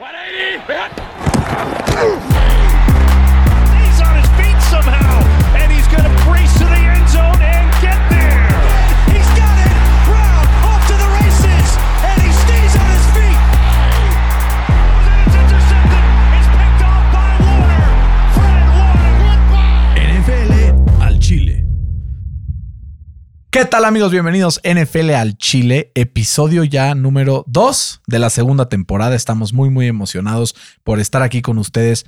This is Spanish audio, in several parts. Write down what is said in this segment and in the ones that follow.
180! ¿Qué tal amigos? Bienvenidos NFL al Chile, episodio ya número 2 de la segunda temporada. Estamos muy muy emocionados por estar aquí con ustedes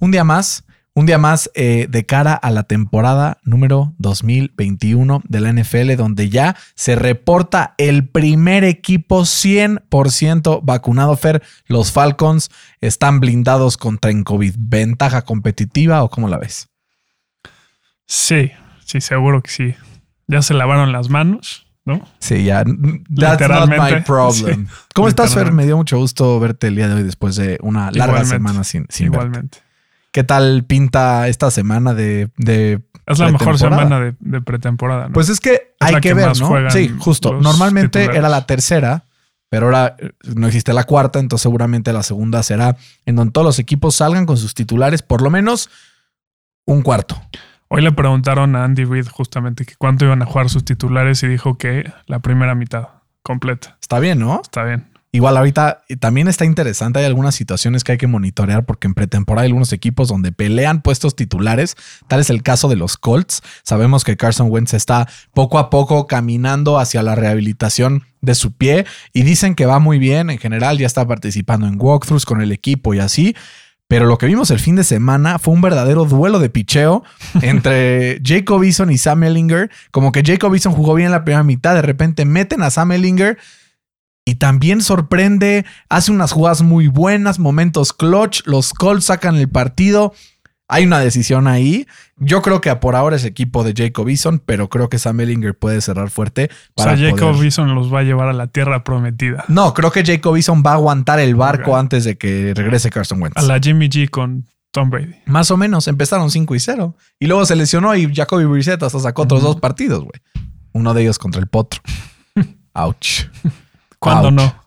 un día más, un día más eh, de cara a la temporada número 2021 de la NFL, donde ya se reporta el primer equipo 100% vacunado. Fer, los Falcons están blindados contra en COVID. ¿Ventaja competitiva o cómo la ves? Sí, sí, seguro que sí. Ya se lavaron las manos, ¿no? Sí, ya. That's not my problem. sí. ¿Cómo estás, Fer? Me dio mucho gusto verte el día de hoy después de una larga Igualmente. semana sin, sin verte. Igualmente. ¿Qué tal pinta esta semana de, de Es la mejor semana de, de pretemporada, ¿no? Pues es que hay que, que ver, ¿no? Sí, justo. Normalmente titulares. era la tercera, pero ahora eh, no existe la cuarta, entonces seguramente la segunda será en donde todos los equipos salgan con sus titulares, por lo menos un cuarto. Hoy le preguntaron a Andy Reid justamente que cuánto iban a jugar sus titulares y dijo que la primera mitad completa. Está bien, ¿no? Está bien. Igual ahorita también está interesante, hay algunas situaciones que hay que monitorear porque en pretemporada hay algunos equipos donde pelean puestos titulares, tal es el caso de los Colts. Sabemos que Carson Wentz está poco a poco caminando hacia la rehabilitación de su pie y dicen que va muy bien en general, ya está participando en walkthroughs con el equipo y así. Pero lo que vimos el fin de semana fue un verdadero duelo de picheo entre Jacob Eason y Sam Ellinger. Como que Jacob Eason jugó bien la primera mitad, de repente meten a Sam Ellinger y también sorprende, hace unas jugadas muy buenas, momentos clutch, los Colts sacan el partido. Hay una decisión ahí. Yo creo que por ahora es equipo de Jacob Eason, pero creo que Sam Ellinger puede cerrar fuerte O para sea, Jacob poder- Eason los va a llevar a la tierra prometida. No, creo que Jacob Eason va a aguantar el barco antes de que regrese Carson Wentz. A la Jimmy G con Tom Brady. Más o menos, empezaron 5 y 0. Y luego se lesionó y Jacoby Brissett hasta sacó otros dos partidos, güey. Uno de ellos contra el Potro. Ouch. ¿Cuándo Ouch. no?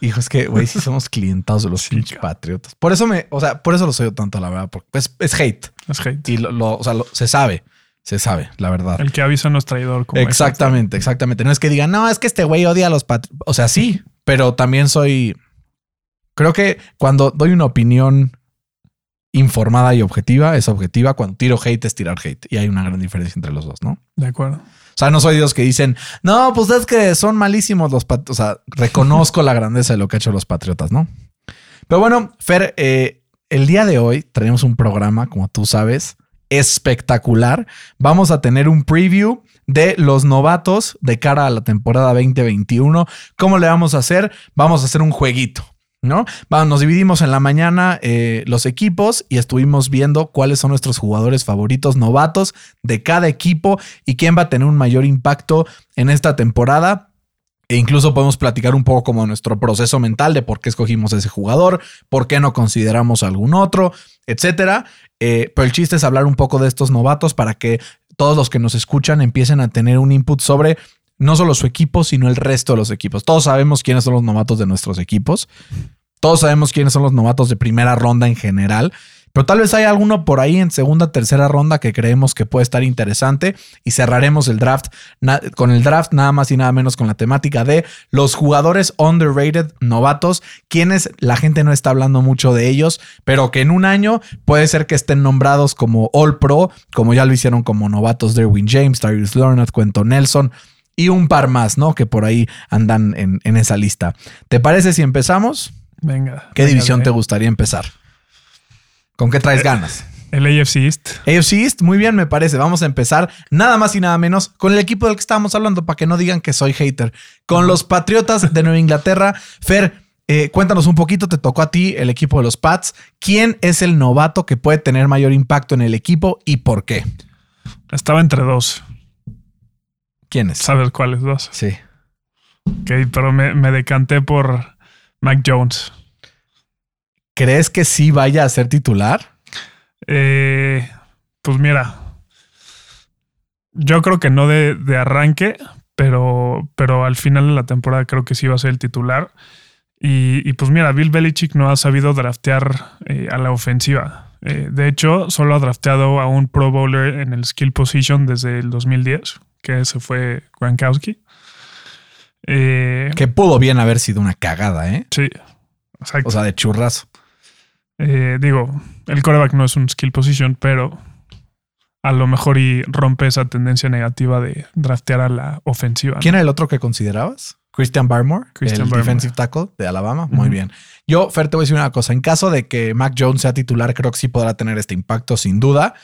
Hijo, es que, güey, sí somos clientados de los Sí, pinches patriotas. Por eso me, o sea, por eso los odio tanto, la verdad, porque es, es hate. Es hate. Y lo, lo- o sea, lo- se sabe, se sabe, la verdad. El que avisa no es traidor. Como Exactamente, exactamente. No es que digan, no, es que este güey odia a los patriotas. O sea, sí, pero también soy. Creo que cuando doy una opinión informada y objetiva, es objetiva. Cuando tiro hate es tirar hate. Y hay una gran diferencia entre los dos, ¿no? De acuerdo. O sea, no soy de los que dicen, no, pues es que son malísimos los patriotas. O sea, reconozco la grandeza de lo que han hecho los patriotas, ¿no? Pero bueno, Fer, eh, el día de hoy tenemos un programa, como tú sabes, espectacular. Vamos a tener un preview de los novatos de cara a la temporada 2021. ¿Cómo le vamos a hacer? Vamos a hacer un jueguito. ¿No? Va, nos dividimos en la mañana eh, los equipos y estuvimos viendo cuáles son nuestros jugadores favoritos novatos de cada equipo y quién va a tener un mayor impacto en esta temporada. E incluso podemos platicar un poco como nuestro proceso mental de por qué escogimos ese jugador, por qué no consideramos algún otro, etcétera. Eh, pero el chiste es hablar un poco de estos novatos para que todos los que nos escuchan empiecen a tener un input sobre no solo su equipo, sino el resto de los equipos. Todos sabemos quiénes son los novatos de nuestros equipos. Todos sabemos quiénes son los novatos de primera ronda en general. Pero tal vez hay alguno por ahí en segunda, tercera ronda que creemos que puede estar interesante y cerraremos el draft con el draft nada más y nada menos con la temática de los jugadores underrated novatos, quienes la gente no está hablando mucho de ellos, pero que en un año puede ser que estén nombrados como All Pro, como ya lo hicieron como novatos Derwin James, Tyrese Leonard, Cuento Nelson y un par más, ¿no? Que por ahí andan en, en esa lista. ¿Te parece si empezamos? Venga. ¿Qué venga, división te gustaría empezar? ¿Con qué traes ganas? El AFC East. AFC East, muy bien, me parece. Vamos a empezar nada más y nada menos con el equipo del que estábamos hablando para que no digan que soy hater. Con los Patriotas de Nueva Inglaterra. Fer, eh, cuéntanos un poquito, te tocó a ti el equipo de los Pats. ¿Quién es el novato que puede tener mayor impacto en el equipo y por qué? Estaba entre dos. ¿Quién es? ¿Sabes cuáles dos? Sí. Ok, pero me, me decanté por Mac Jones. ¿Crees que sí vaya a ser titular? Eh, pues mira, yo creo que no de, de arranque, pero, pero al final de la temporada creo que sí va a ser el titular. Y, y pues mira, Bill Belichick no ha sabido draftear eh, a la ofensiva. Eh, de hecho, solo ha drafteado a un Pro Bowler en el skill position desde el 2010, que ese fue Gronkowski. Eh, Que pudo bien haber sido una cagada, ¿eh? sí, exacto. O sea, de churrazo. Eh, digo, el coreback no es un skill position, pero a lo mejor y rompe esa tendencia negativa de draftear a la ofensiva. ¿no? ¿Quién era el otro que considerabas? Christian Barmore, Christian el Barmore. defensive tackle de Alabama. Muy bien. Yo, Fer, te voy a decir una cosa. En caso de que Mac Jones sea titular, creo que sí podrá tener este impacto, sin duda.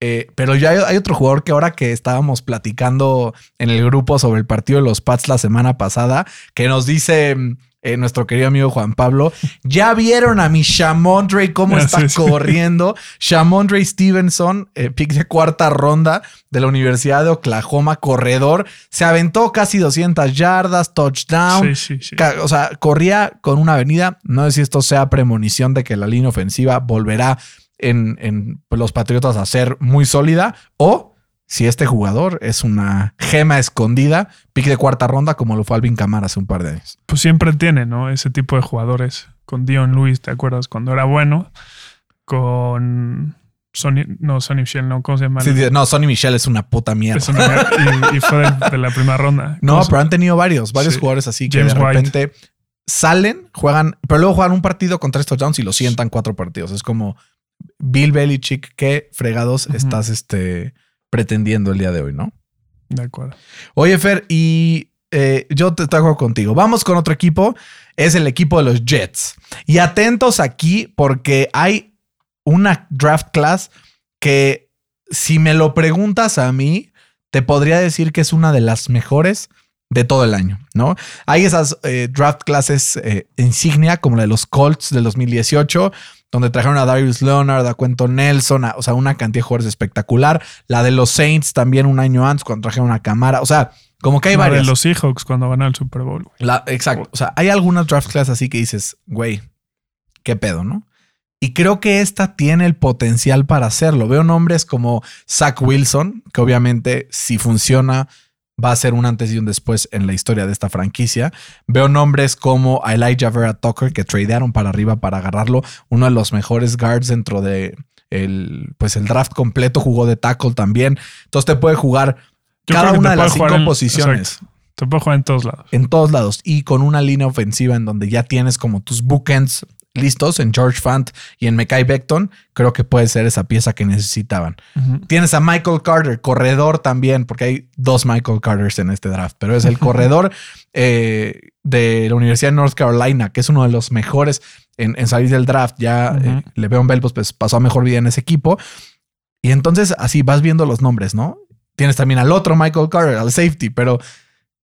Eh, pero ya hay, hay otro jugador que ahora que estábamos platicando en el grupo sobre el partido de los Pats la semana pasada, que nos dice mm, eh, nuestro querido amigo Juan Pablo, ya vieron a mi Shamondre cómo Ah, está corriendo. Shamondre Stevenson, eh, pick de cuarta ronda de la Universidad de Oklahoma, corredor, se aventó casi 200 yardas, touchdown. Sí, sí, sí. Ca- O sea, corría con una avenida. No sé si esto sea premonición de que la línea ofensiva volverá en, en los Patriotas a ser muy sólida o si este jugador es una gema escondida, pick de cuarta ronda como lo fue Alvin Kamara hace un par de años. Pues siempre tiene, ¿no? Ese tipo de jugadores. Con Dion Lewis, ¿te acuerdas? Cuando era bueno. Con Sonny, no, Sonny Michel, no, ¿cómo se llama? Sí, no, Sonny Michel es una puta mierda. Es una- y, y fue de, de la primera ronda. No, ¿Cómo se- pero han tenido varios, varios Sí. jugadores así que James de White. repente salen, juegan, pero luego juegan un partido con tres touchdowns y lo sientan cuatro partidos. Es como Bill Belichick, qué fregados estás este, pretendiendo el día de hoy, ¿no? De acuerdo. Oye, Fer, y eh, yo te traigo contigo. Vamos con otro equipo. Es el equipo de los Jets. Y atentos aquí porque hay una draft class que, si me lo preguntas a mí, te podría decir que es una de las mejores de todo el año, ¿no? Hay esas eh, draft classes eh, insignia como la de los Colts del 2018, donde trajeron a Darius Leonard, a Cuento Nelson, a- o sea, una cantidad de jugadores espectacular. La de los Saints también un año antes, cuando trajeron a Camara. O sea, como que hay La de varias. los Seahawks cuando van al Super Bowl. La- exacto. O sea, hay algunas draft class así que dices, güey, qué pedo, ¿no? Y creo que esta tiene el potencial para hacerlo. Veo nombres como Zach Wilson, que obviamente si funciona va a ser un antes y un después en la historia de esta franquicia. Veo nombres como Elijah Vera Tucker, que tradearon para arriba para agarrarlo. Uno de los mejores guards dentro de el, pues el draft completo. Jugó de tackle también. Entonces te puede jugar Yo cada una de las cinco en- posiciones exacto. Te puede jugar en todos lados. en todos lados y con una línea ofensiva en donde ya tienes como tus bookends listos en George Fant y en Mekai Beckton, creo que puede ser esa pieza que necesitaban. Tienes a Michael Carter, corredor también, porque hay dos Michael Carters en este draft, pero es el corredor eh, de la Universidad de North Carolina, que es uno de los mejores en, en salir del draft. Ya Ujú. eh, Le'Veon Bell pues, pues, pasó a mejor vida en ese equipo. Y entonces así vas viendo los nombres, ¿no? Tienes también al otro Michael Carter, al safety, pero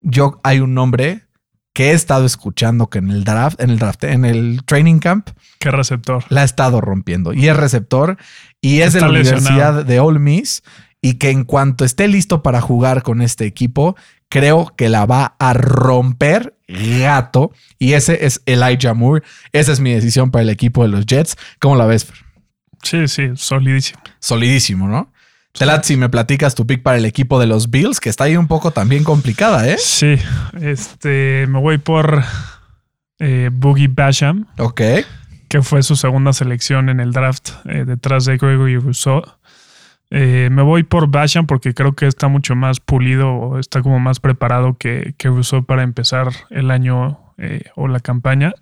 yo hay un nombre que he estado escuchando que en el draft, en el draft, en el training camp, Qué receptor. la ha estado rompiendo. Y es receptor y es de la Universidad de Ole Miss y que en cuanto esté listo para jugar con este equipo, creo que la va a romper gato. Y ese es Elijah Moore. Esa es mi decisión para el equipo de los Jets. ¿Cómo la ves? Fer? Sí, sí, solidísimo. Solidísimo, ¿no? Telat, si me platicas tu pick para el equipo de los Bills, que está ahí un poco también complicada, ¿eh? Sí, este, me voy por eh, Boogie Basham, Ok. que fue su segunda selección en el draft eh, detrás de Gregory Rousseau. Eh, me voy por Basham porque creo que está mucho más pulido o está como más preparado que, que Rousseau para empezar el año o la campaña.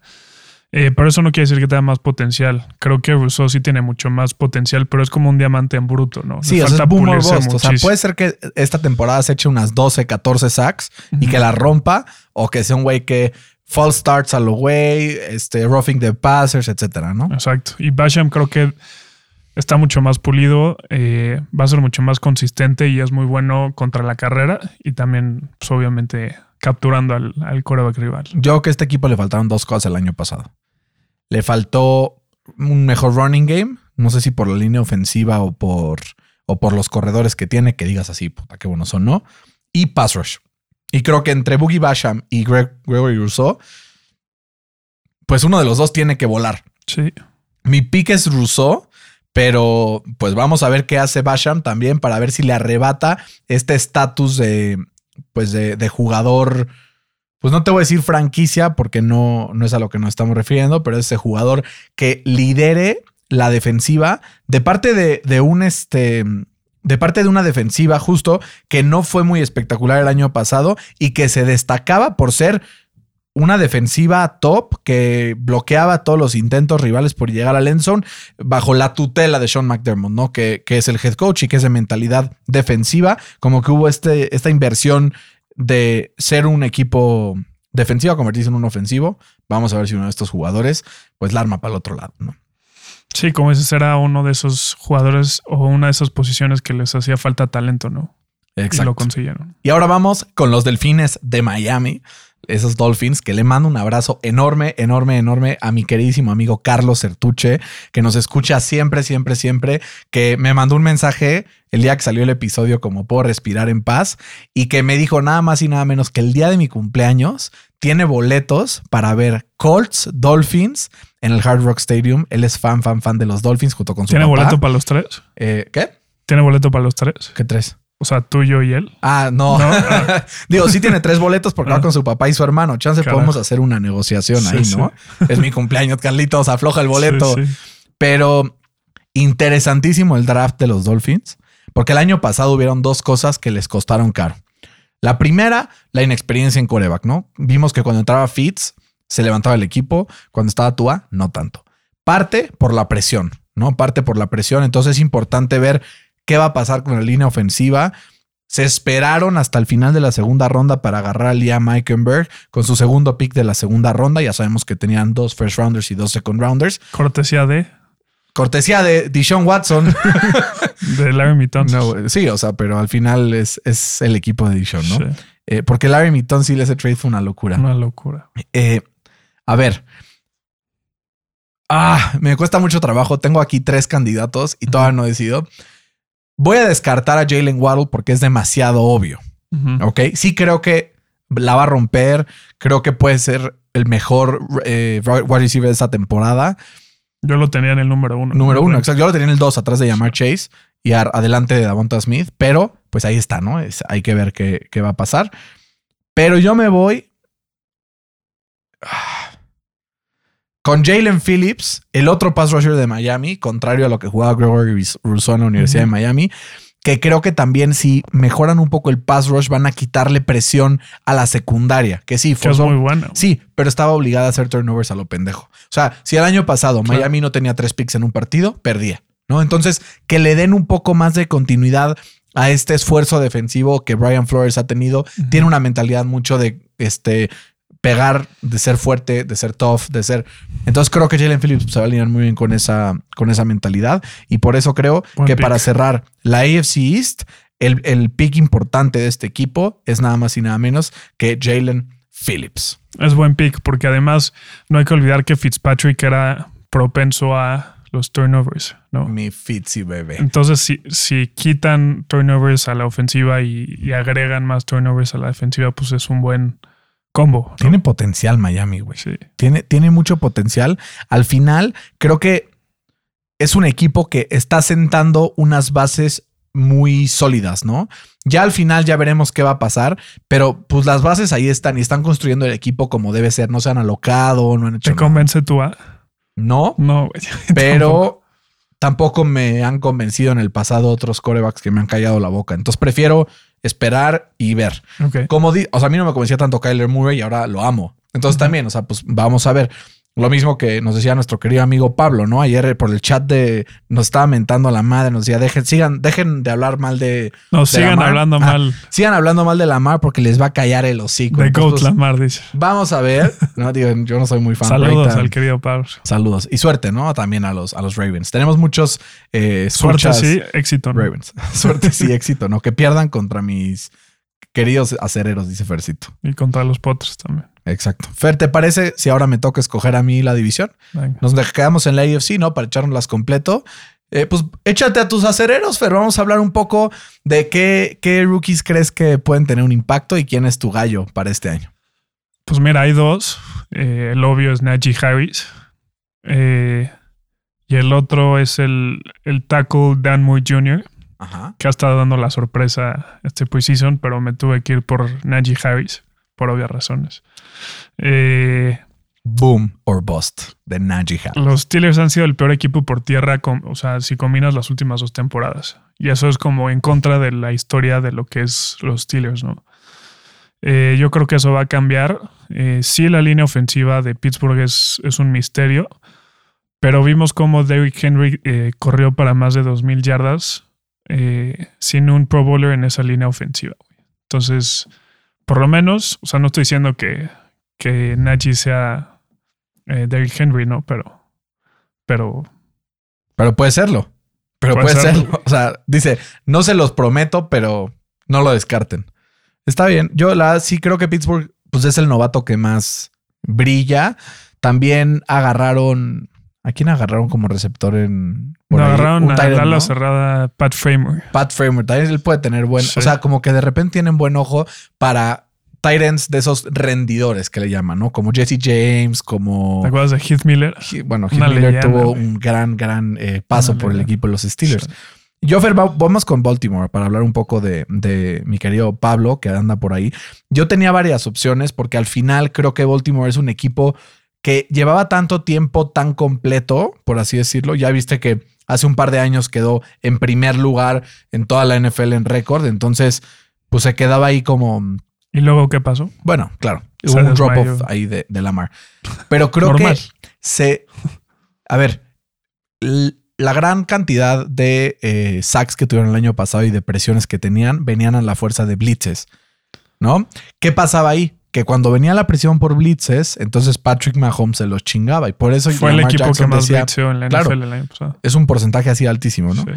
Eh, pero eso no quiere decir que tenga más potencial. Creo que Rousseau sí tiene mucho más potencial, pero es como un diamante en bruto, ¿no? Sí, o sea, es boom or bust. O sea, puede ser que esta temporada se eche unas 12, 14 sacks y que la rompa, o que sea un güey que false starts a lo güey, este, roughing the passers, etcétera, ¿no? Exacto. Y Basham creo que está mucho más pulido, eh, va a ser mucho más consistente y es muy bueno contra la carrera y también, pues, obviamente, capturando al, al quarterback rival. Yo creo que a este equipo le faltaron dos cosas el año pasado. Le faltó un mejor running game, no sé si por la línea ofensiva o por, o por los corredores que tiene, que digas así, puta, qué buenos son, ¿no? Y pass rush. Y creo que entre Boogie Basham y Greg, Gregory Rousseau, pues uno de los dos tiene que volar. Sí. Mi pick es Rousseau, pero pues vamos a ver qué hace Basham también para ver si le arrebata este estatus de, pues de, de jugador, pues no te voy a decir franquicia porque no, no es a lo que nos estamos refiriendo, pero es ese jugador que lidere la defensiva de parte de, de un este de parte de una defensiva justo que no fue muy espectacular el año pasado y que se destacaba por ser una defensiva top que bloqueaba todos los intentos rivales por llegar al endzone bajo la tutela de Sean McDermott, ¿no? Que, que, es el head coach y que es de mentalidad defensiva, como que hubo este, esta inversión de ser un equipo defensivo a convertirse en un ofensivo. Vamos a ver si uno de estos jugadores pues la arma para el otro lado, ¿no? Sí, como ese era uno de esos jugadores o una de esas posiciones que les hacía falta talento, ¿no? Exacto. Y lo consiguieron. Y ahora vamos con los delfines de Miami esos Dolphins, que le mando un abrazo enorme, enorme, enorme a mi queridísimo amigo Carlos Sertuche, que nos escucha siempre, siempre, siempre, que me mandó un mensaje el día que salió el episodio como puedo respirar en paz y que me dijo nada más y nada menos que el día de mi cumpleaños tiene boletos para ver Colts Dolphins en el Hard Rock Stadium. Él es fan, fan, fan de los Dolphins junto con su ¿Tiene boleto para los tres? Eh, ¿Qué? ¿Tiene boleto para los tres? ¿Qué tres? O sea, tuyo y él. Ah, no. Digo, sí tiene tres boletos porque va con su papá y su hermano. Chance podemos hacer una negociación ahí, ¿no? Es mi cumpleaños, Carlitos, afloja el boleto. Pero interesantísimo el draft de los Dolphins, porque el año pasado hubieron dos cosas que les costaron caro. La primera, la inexperiencia en coreback, ¿no? Vimos que cuando entraba Fitz, se levantaba el equipo. Cuando estaba Tua, no tanto. Parte por la presión, ¿no? Parte por la presión. Entonces es importante ver qué va a pasar con la línea ofensiva. Se esperaron hasta el final de la segunda ronda para agarrar a Liam Eikenberg con su segundo pick de la segunda ronda. Ya sabemos que tenían dos first rounders y dos second rounders. Cortesía de. Cortesía de Deshaun Watson. de Larry Mitton. sí, o sea, pero al final es, es el equipo de Deshaun, ¿no? Eh, porque Larry Mitton sí, ese trade fue una locura. Una locura. Eh, a ver. Ah, me cuesta mucho trabajo. Tengo aquí tres candidatos y todavía no he decidido. Voy a descartar a Jalen Waddle porque es demasiado obvio. Ok, sí creo que la va a romper. Creo que puede ser el mejor eh, wide receiver de esta temporada. Yo lo tenía en el número uno. Número uno, exacto. Yo lo tenía en el dos, atrás de Yamar Chase y adelante de Davonta Smith. Pero pues ahí está, ¿no? hay que ver qué, qué va a pasar. Pero yo me voy. Con Jalen Phillips, el otro pass rusher de Miami, contrario a lo que jugaba Gregory Rousseau en la Universidad de Miami, que creo que también si mejoran un poco el pass rush van a quitarle presión a la secundaria, que sí, fue muy bueno. Sí, pero estaba obligada a hacer turnovers a lo pendejo. O sea, si el año pasado Miami no tenía tres picks en un partido, perdía, ¿no? Entonces, que le den un poco más de continuidad a este esfuerzo defensivo que Brian Flores ha tenido. Tiene una mentalidad mucho de este pegar, de ser fuerte, de ser tough, de ser. Entonces creo que Jalen Phillips se va a alinear muy bien con esa, con esa mentalidad. Y por eso creo que para cerrar la AFC East, el, el pick importante de este equipo es nada más y nada menos que Jalen Phillips. Es buen pick porque además no hay que olvidar que Fitzpatrick era propenso a los turnovers, ¿no? Mi Fitzy bebé. Entonces, si, si quitan turnovers a la ofensiva y, y, agregan más turnovers a la defensiva, pues es un buen, combo. Tiene potencial Miami, güey. Tiene, tiene mucho potencial. Al final, creo que es un equipo que está sentando unas bases muy sólidas, ¿no? Ya al final ya veremos qué va a pasar, pero pues las bases ahí están y están construyendo el equipo como debe ser, no se han alocado, no han hecho ¿Te convence tú a? No. No, Pero tampoco. me han convencido en el pasado otros corebacks que me han callado la boca. Entonces prefiero esperar y ver. Como o sea, a mí no me convencía tanto Kyler Murray y ahora lo amo. Entonces también, o sea, pues vamos a ver. Lo mismo que nos decía nuestro querido amigo Pablo, ¿no? Ayer por el chat de nos estaba mentando a la madre, nos decía, dejen, sigan, dejen de hablar mal de. No, sigan hablando mal. Sigan hablando mal de la mar porque les va a callar el hocico. De Goat Lamar, dice. Vamos a ver. No, digo, yo no soy muy fan. Saludos al querido Pablo. Saludos. Y suerte, ¿no? También a los, a los Ravens. Tenemos muchos eh, Suerte sí, éxito, ¿no? Ravens. suerte sí, éxito, ¿no? Que pierdan contra mis queridos acereros, dice Fercito. Y contra los Potters también. Exacto. Fer, ¿te parece si ahora me toca escoger a mí la división? Nos quedamos en la AFC, ¿no? Para echarnos completo. Eh, pues échate a tus acereros, Fer. Vamos a hablar un poco de qué, qué rookies crees que pueden tener un impacto y quién es tu gallo para este año. Pues mira, hay dos. Eh, el obvio es Najee Harris. Eh, y el otro es el, el tackle Dan Moore Jr., que ha estado dando la sorpresa este preseason, pero me tuve que ir por Najee Harris. por obvias razones. Eh, Boom or bust de Najee Harris. los Steelers han sido el peor equipo por tierra, con- o sea, si combinas las últimas dos temporadas. Y eso es como en contra de la historia de lo que es los Steelers, ¿no? Eh, yo creo que eso va a cambiar. Eh, sí, la línea ofensiva de Pittsburgh es, es un misterio, pero vimos cómo Derrick Henry eh, corrió para más de 2.000 yardas sin un Pro Bowler en esa línea ofensiva. Entonces, por lo menos, o sea, no estoy diciendo que, que Najee sea eh, Derrick Henry, ¿no? Pero, pero Pero puede serlo. Pero Puede puede, serlo. serlo. O sea, dice, no se los prometo, pero no lo descarten. Está bien. Yo la sí creo que Pittsburgh pues es el novato que más brilla. También agarraron. ¿A quién agarraron como receptor en. por no ahí? agarraron a la cerrada Pat Framer. Pat Framer. También él puede tener buen. Sí. O sea, como que de repente tienen buen ojo para tight ends de esos rendidores que le llaman, ¿no? Como Jesse James, como. ¿Te acuerdas de Heath Miller? He- Bueno, Heath Una Miller leyenda, tuvo güey. un gran, gran eh, paso Una por el equipo de los Steelers. Sí. Vamos con Baltimore para hablar un poco de, de mi querido Pablo, que anda por ahí. Yo tenía varias opciones porque al final creo que Baltimore es un equipo que llevaba tanto tiempo tan completo, por así decirlo. Ya viste que hace un par de años quedó en primer lugar en toda la NFL en récord. Entonces, pues se quedaba ahí como ¿Y luego qué pasó? bueno, claro, Se hubo un drop desmayó. off ahí de, de Lamar. Pero creo que se. A ver, la gran cantidad de eh, sacks que tuvieron el año pasado y de presiones que tenían venían a la fuerza de blitzes, ¿no? ¿Qué pasaba ahí? Que cuando venía la presión por blitzes, entonces Patrick Mahomes se los chingaba y por eso Fue el Lamar equipo Jackson que más decía, en la claro. NFL el año pasado. es un porcentaje así altísimo, ¿no? Sí.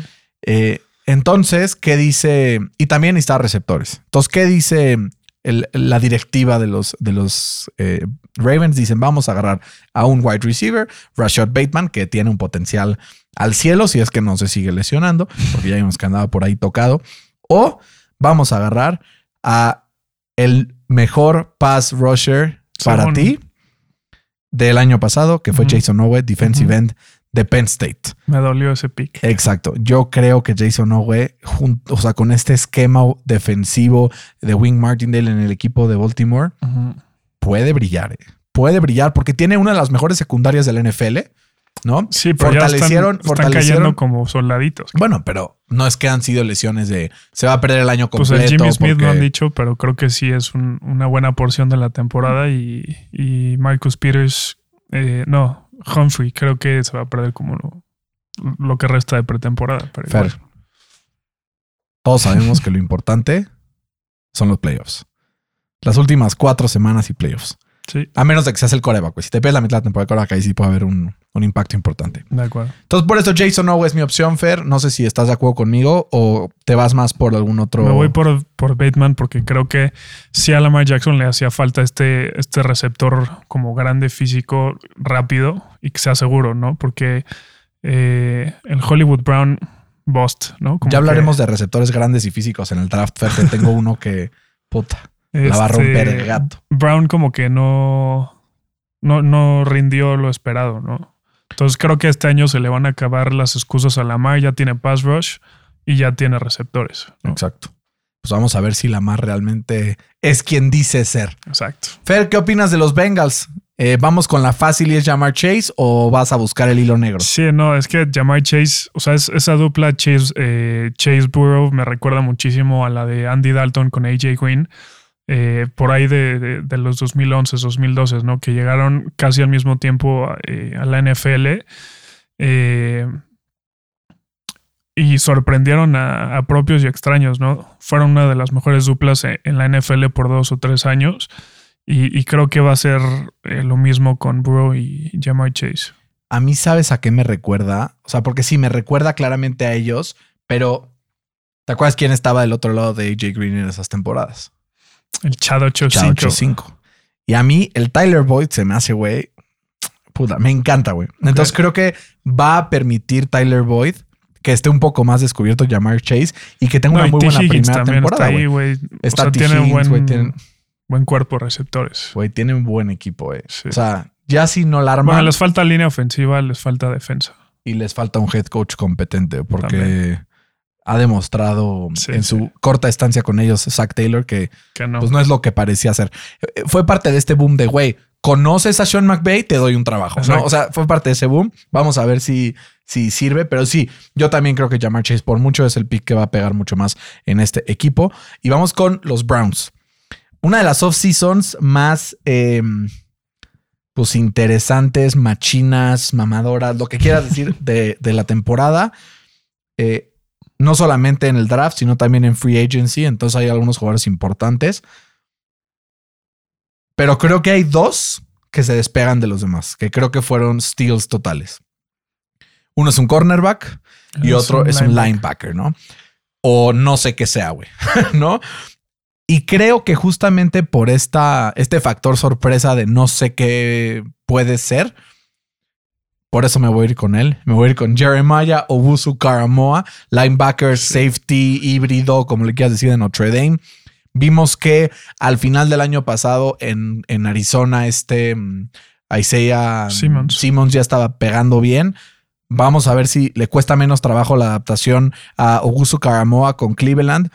Eh, entonces, ¿qué dice? Y también está receptores. Entonces, ¿qué dice el- la directiva de los, de los eh, Ravens? Dicen, vamos a agarrar a un wide receiver, Rashad Bateman, que tiene un potencial al cielo si es que no se sigue lesionando, porque ya vimos que andaba por ahí tocado. O vamos a agarrar a el mejor pass rusher para Según- ti del año pasado, que fue. Jason Owe, defensive Ujú. end de Penn State. Me dolió ese pick. Exacto. Yo creo que Jason Owe, jun- o sea, con este esquema defensivo de Wing Martindale en el equipo de Baltimore, puede brillar. eh. Puede brillar porque tiene una de las mejores secundarias del NFL, ¿no? Sí, pero ya están, fortalecieron, están fortalecieron. cayendo como soldaditos. Bueno, pero no es que han sido lesiones de se va a perder el año Pues completo. el Jimmy Smith porque- lo han dicho, pero creo que sí es un- una buena porción de la temporada y, y Marcus Peters, eh, no, Humphrey, creo que se va a perder como lo, lo que resta de pretemporada. Pero Fer, igual. todos sabemos que lo importante son los playoffs. Las últimas cuatro semanas y playoffs. Sí, A menos de que seas el coreback. Pues si te pierdes la mitad de la temporada de coreback, ahí sí puede haber un, un impacto importante. de acuerdo. Entonces, por eso Jason Owe es mi opción, Fer. No sé si estás de acuerdo conmigo o te vas más por algún otro. Me voy por, por Bateman porque creo que sí a Lamar Jackson le hacía falta este, este receptor como grande, físico, rápido y que sea seguro, ¿no? Porque eh, el Hollywood Brown bust, ¿no? Como ya hablaremos que, de receptores grandes y físicos en el draft, Fer. que tengo uno que, puta, la va a este, romper el gato. Brown como que no, no, no rindió lo esperado, ¿no? Entonces creo que este año se le van a acabar las excusas a Lamar, ya tiene pass rush y ya tiene receptores. ¿no? Exacto. Pues vamos a ver si Lamar realmente es quien dice ser. Exacto. Fer, ¿qué opinas de los Bengals? Eh, ¿Vamos con la fácil y es llamar Chase o vas a buscar el hilo negro? Sí, no, es que Jamar Chase, o sea, es- esa dupla Chase, eh, Chase Burrow me recuerda muchísimo a la de Andy Dalton con AJ Quinn, eh, por ahí de, de- de los 2011, 2012, ¿no? Que llegaron casi al mismo tiempo eh, a la NFL eh, y sorprendieron a, propios y extraños, ¿no? Fueron una de las mejores duplas en, en la NFL por dos o tres años. Y, creo que va a ser lo mismo con Burrow y Jamar Chase. A mí, ¿sabes a qué me recuerda? O sea, porque sí, me recuerda claramente a ellos, pero ¿te acuerdas quién estaba del otro lado de AJ Green en esas temporadas? El Chad Chao, 85. 8-5. Y a mí, el Tyler Boyd se me hace, güey. Puta, me encanta, güey. Entonces creo que va a permitir Tyler Boyd que esté un poco más descubierto Jamar Chase y que tenga No, una muy buena Higgins primera temporada. está ahí, güey. güey. Está o sea, tiene Higgins, buen, buen cuerpo de receptores. Güey, tiene un buen equipo, güey. Sí. O sea, ya si no la arman Bueno, les falta línea ofensiva, les falta defensa. y les falta un head coach competente porque También. Ha demostrado Sí, en sí. su corta estancia con ellos, Zach Taylor, que Que no. pues no es lo que parecía ser. Eh, Fue parte de este boom de, güey, conoces a Sean McVay, te doy un trabajo. O sea, fue parte de ese boom. Vamos a ver si, si sirve, pero sí, yo también creo que Jamar Chase por mucho es el pick que va a pegar mucho más en este equipo. Y vamos con los Browns. Una de las off-seasons más... eh, pues interesantes, machinas, mamadoras, lo que quieras decir de, de la temporada. Eh, no solamente en el draft, sino también en free agency. Entonces hay algunos jugadores importantes. Pero creo que hay dos que se despegan de los demás, que creo que fueron steals totales. Uno es un cornerback y otro es un linebacker, ¿no? O no sé qué sea, güey, ¿no? Y creo que justamente por esta, este factor sorpresa de no sé qué puede ser, por eso me voy a ir con él. Me voy a ir con Jeremiah Obusu Karamoa, linebacker, safety, híbrido, como le quieras decir, de Notre Dame. Vimos que al final del año pasado en, en Arizona, este mm, Isaiah Simmons. Simmons ya estaba pegando bien. Vamos a ver si le cuesta menos trabajo la adaptación a Ogusu Karamoa con Cleveland.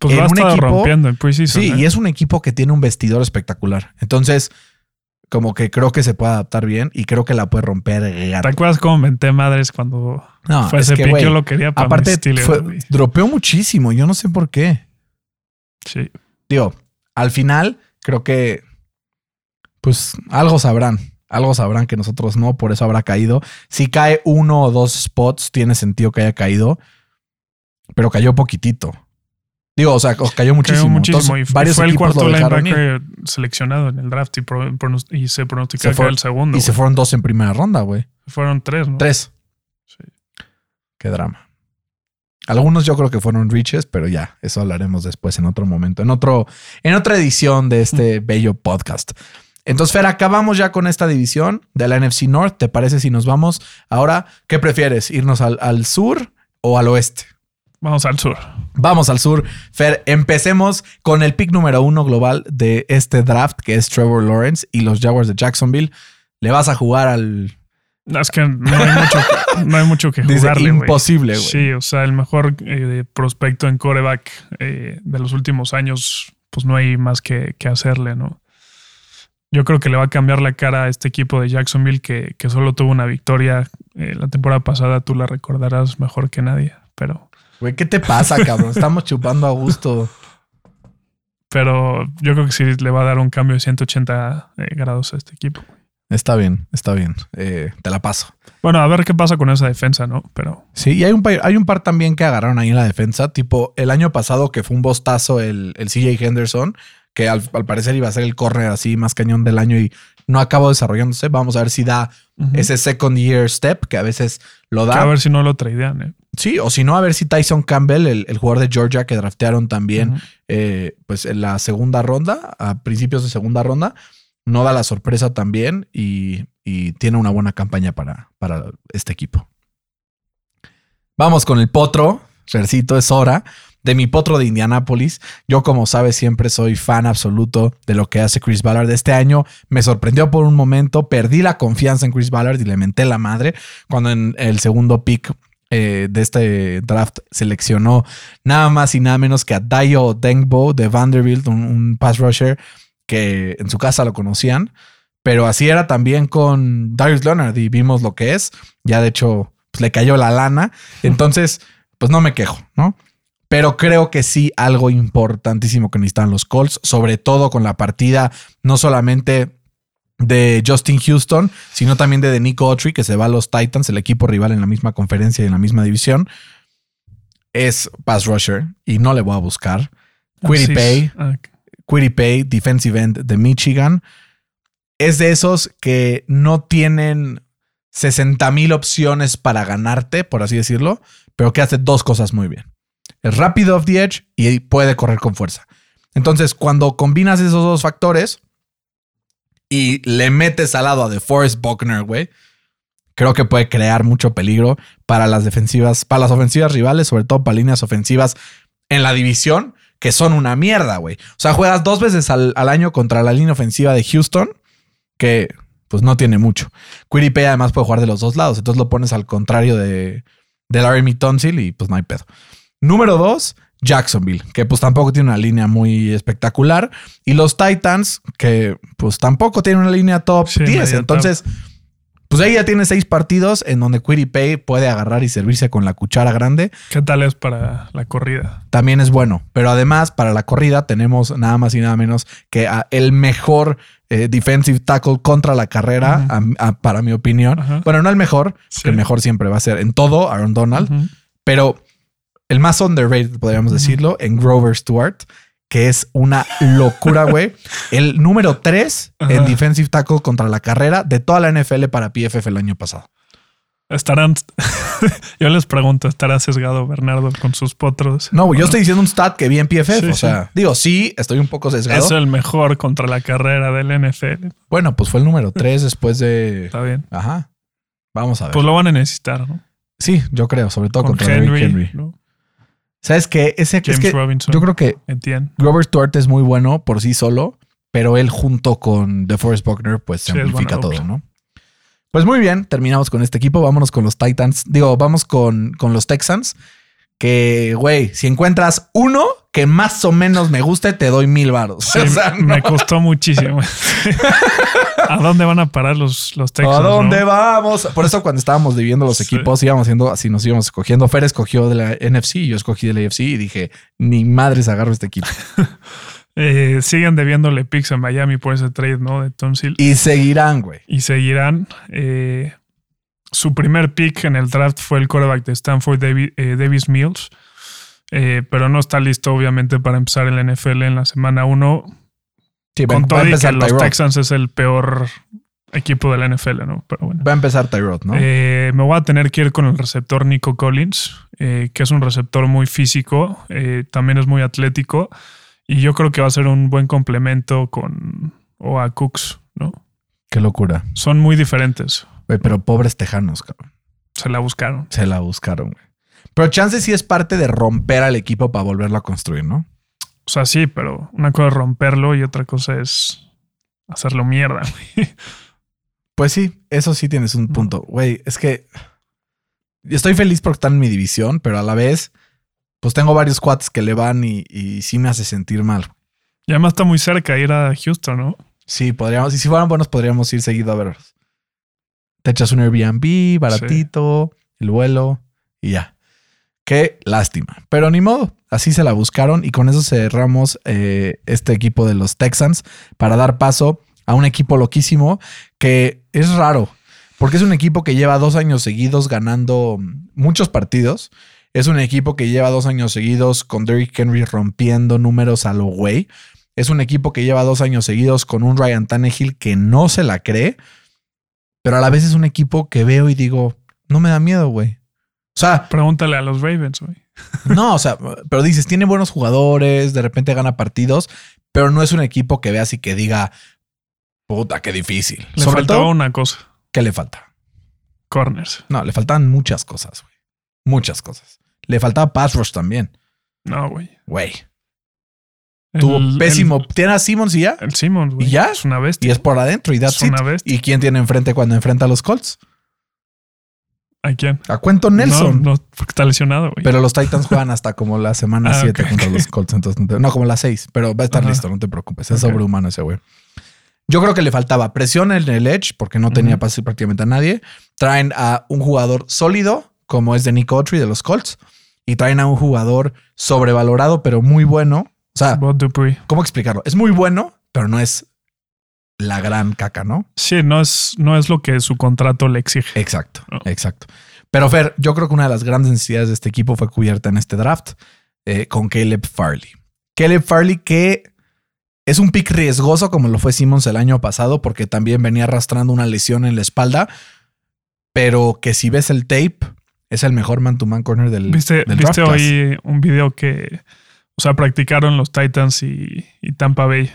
Pues en va a un estar equipo- rompiendo en preseason. Sí, ¿eh? y es un equipo que tiene un vestidor espectacular. Entonces, como que creo que se puede adaptar bien y creo que la puede romper. gato. ¿Te acuerdas cómo menté madres cuando No, fue es ese que, pick? Yo lo quería para Aparte, fue- güey. dropeó muchísimo. Yo no sé por qué. Sí. Digo, al final creo que pues algo sabrán, algo sabrán que nosotros no, por eso habrá caído. Si cae uno o dos spots, tiene sentido que haya caído, pero cayó poquitito. Digo, o sea, o cayó muchísimo. Cayó muchísimo. Entonces, y varios fue el cuarto linebacker seleccionado en el draft y, pro- pronos- y se pronosticaba que fue- era el segundo. Y se fueron dos en primera ronda, güey. Fueron tres, ¿no? Tres. Sí. Qué drama. Algunos yo creo que fueron reaches, pero ya, eso hablaremos después en otro momento, en otro, en otra edición de este bello podcast. Entonces, Fer, acabamos ya con esta división de la NFC North. ¿Te parece si nos vamos ahora? ¿Qué prefieres? ¿Irnos al, al sur o al oeste? Vamos al sur. Vamos al sur. Fer, empecemos con el pick número uno global de este draft, que es Trevor Lawrence y los Jaguars de Jacksonville. Le vas a jugar al. Es que no hay mucho, no hay mucho que Dice, jugarle, güey. imposible, güey. Sí, o sea, el mejor eh, prospecto en coreback eh, de los últimos años, pues no hay más que, que hacerle, ¿no? Yo creo que le va a cambiar la cara a este equipo de Jacksonville que, que solo tuvo una victoria eh, la temporada pasada. Tú la recordarás mejor que nadie, pero, Güey, ¿qué te pasa, cabrón? Estamos chupando a gusto. pero yo creo que sí le va a dar un cambio de 180 eh, grados a este equipo. Está bien, está bien. Eh, te la paso. Bueno, a ver qué pasa con esa defensa, ¿no? Pero Sí, y hay un, par, hay un par también que agarraron ahí en la defensa, tipo el año pasado que fue un bostazo el, el CJ Henderson, que al, al parecer iba a ser el corner así más cañón del año y no acabó desarrollándose. Vamos a ver si da ese second year step, que a veces lo Que da. a ver si no lo tradean, ¿eh? Sí, o si no, a ver si Tyson Campbell, el, el jugador de Georgia que draftearon también, eh, pues en la segunda ronda, a principios de segunda ronda, no da la sorpresa también y, y tiene una buena campaña para, para este equipo. Vamos con el potro, Fercito, es hora de mi potro de Indianápolis. Yo, como sabes, siempre soy fan absoluto de lo que hace Chris Ballard. Este año me sorprendió por un momento, perdí la confianza en Chris Ballard y le menté la madre cuando en el segundo pick eh, de este draft seleccionó nada más y nada menos que a Dayo Dengbo de Vanderbilt, un, un pass rusher que en su casa lo conocían. Pero así era también con Darius Leonard y vimos lo que es. Ya de hecho pues, le cayó la lana. Entonces, pues no me quejo, ¿no? Pero creo que sí algo importantísimo que necesitan los Colts, sobre todo con la partida no solamente de Justin Houston, sino también de, de Nico Autry, que se va a los Titans, el equipo rival en la misma conferencia y en la misma división. Es pass rusher y no le voy a buscar. Quiddy Así es. Pay, Ah, Quiddy Pay, defensive end de Michigan, es de esos que no tienen 60 mil opciones para ganarte, por así decirlo, pero que hace dos cosas muy bien. Es rápido off the edge y puede correr con fuerza. Entonces, cuando combinas esos dos factores y le metes al lado a DeForest Buckner, güey, creo que puede crear mucho peligro para las defensivas, para las ofensivas rivales, sobre todo para líneas ofensivas en la división, que son una mierda, güey. O sea, juegas dos veces al, año contra la línea ofensiva de Houston, que pues no tiene mucho. Quiripay además puede jugar de los dos lados, entonces lo pones al contrario de, de Larry Tonsil y pues no hay pedo. Número dos, Jacksonville, que pues tampoco tiene una línea muy espectacular. Y los Titans, que pues tampoco tienen una línea top Sí, 10. media Entonces, pues ahí ya tiene seis partidos en donde Pay puede agarrar y servirse con la cuchara grande. ¿Qué tal es para la corrida? También es bueno. Pero además, para la corrida tenemos nada más y nada menos que a el mejor eh, defensive tackle contra la carrera, a- a- para mi opinión. Bueno, no el mejor, Sí. que el mejor siempre va a ser en todo Aaron Donald. Pero el más underrated, podríamos decirlo, en Grover Stewart, que es una locura, güey. el número 3 en Ajá. defensive tackle contra la carrera de toda la NFL para PFF el año pasado. Estarán. Yo les pregunto, ¿estará sesgado Bernardo con sus potros? No, yo estoy diciendo un stat que vi en PFF. Sí, o sí. sea, digo, sí, estoy un poco sesgado. Es el mejor contra la carrera del NFL. Bueno, pues fue el número 3 después de. Está bien. Ajá. Vamos a ver. Pues lo van a necesitar, ¿no? sí, yo creo, sobre todo Con contra Henry, Henry. ¿no? ¿Sabes qué? Ese, es James que Robinson. yo creo que Etienne. Grover Stewart es muy bueno por sí solo, pero él junto con DeForest Buckner, pues se Sí, es amplifica todo. ¿no? Pues muy bien, terminamos con este equipo. Vámonos con los Titans. Digo, vamos con, con los Texans. Que, güey, si encuentras uno que más o menos me guste, te doy mil varos. Sí, o sea, no. Me costó muchísimo. ¿A dónde van a parar los, los Texans? ¿A dónde no? vamos? Por eso cuando estábamos dividiendo los Sí. equipos, íbamos haciendo así, nos íbamos escogiendo. Fer escogió de la NFC y yo escogí de la AFC y dije, ni madres agarro este equipo. Eh, siguen debiéndole picks a Miami por ese trade, ¿no? De Tonsil. Y seguirán, güey. Y seguirán. Eh, su primer pick en el draft fue el quarterback de Stanford, eh, Davis Mills. Eh, pero no está listo, obviamente, para empezar el NFL en la semana 1. Sí, Con todo y que los. Texans es el peor equipo de la NFL, ¿no? Pero bueno. Va a empezar Tyrod, ¿no? Eh, me voy a tener que ir con el receptor Nico Collins, que es un receptor muy físico, también es muy atlético y yo creo que va a ser un buen complemento con o a Cooks, ¿no? Qué locura. Son muy diferentes. Güey, pero pobres tejanos, cabrón. Se la buscaron. Se la buscaron, güey. Pero chance sí es parte de romper al equipo para volverlo a construir, ¿no? O sea, sí, pero una cosa es romperlo y otra cosa es hacerlo mierda. güey. Pues sí, eso sí tienes un punto. Güey, es que estoy feliz porque están en mi división, pero a la vez, pues tengo varios cuates que le van y, y sí me hace sentir mal. Y además está muy cerca ir a Houston, ¿no? Sí, podríamos, y si fueran buenos, podríamos ir seguido a verlos. Te echas un Airbnb, baratito, el vuelo y ya. Qué lástima. Pero ni modo, así se la buscaron y con eso cerramos eh, este equipo de los Texans para dar paso a un equipo loquísimo que es raro, porque es un equipo que lleva dos años seguidos ganando muchos partidos. Es un equipo que lleva dos años seguidos con Derrick Henry rompiendo números a lo güey. Es un equipo que lleva dos años seguidos con un Ryan Tannehill que no se la cree, pero a la vez es un equipo que veo y digo, no me da miedo, güey. O sea, Pregúntale a los Ravens, güey. no, o sea, pero dices, tiene buenos jugadores, de repente gana partidos, pero no es un equipo que veas y que diga, puta, qué difícil. Le Sobre faltaba todo, una cosa. ¿qué le falta? Corners. No, le faltaban muchas cosas, güey. Muchas cosas. Le faltaba pass rush también, No, güey. güey. Tuvo El- pésimo. El, Tiene a Simmons y ya. el Simmons, güey. ¿Y ya? Es una Y bestia. es por adentro y that's Es una bestia. ¿Y quién tiene enfrente cuando enfrenta a los Colts? ¿A quién? A Cuento Nelson. No, no, porque está lesionado, güey. Pero los Titans juegan hasta como la semana Ah, 7 ok, contra los Colts. Entonces, no te- no, como la 6, pero va a estar Ajá. listo, no te preocupes. Es sobrehumano ese güey. Yo creo que le faltaba presión en el edge porque no tenía Ujú. pase prácticamente a nadie. Traen a un jugador sólido, como es de Nick Autry de los Colts, y traen a un jugador sobrevalorado, pero muy bueno. O sea, Bud Dupree. ¿cómo explicarlo? Es muy bueno, pero no es la gran caca, ¿no? Sí, no es, no es lo que su contrato le exige. Exacto, No. exacto. Pero Fer, yo creo que una de las grandes necesidades de este equipo fue cubierta en este draft eh, con Caleb Farley. Caleb Farley que es un pick riesgoso como lo fue Simmons el año pasado porque también venía arrastrando una lesión en la espalda, pero que si ves el tape es el mejor man-to-man corner del, ¿Viste, del ¿viste draft hoy un video que, o sea, practicaron los Titans y, y Tampa Bay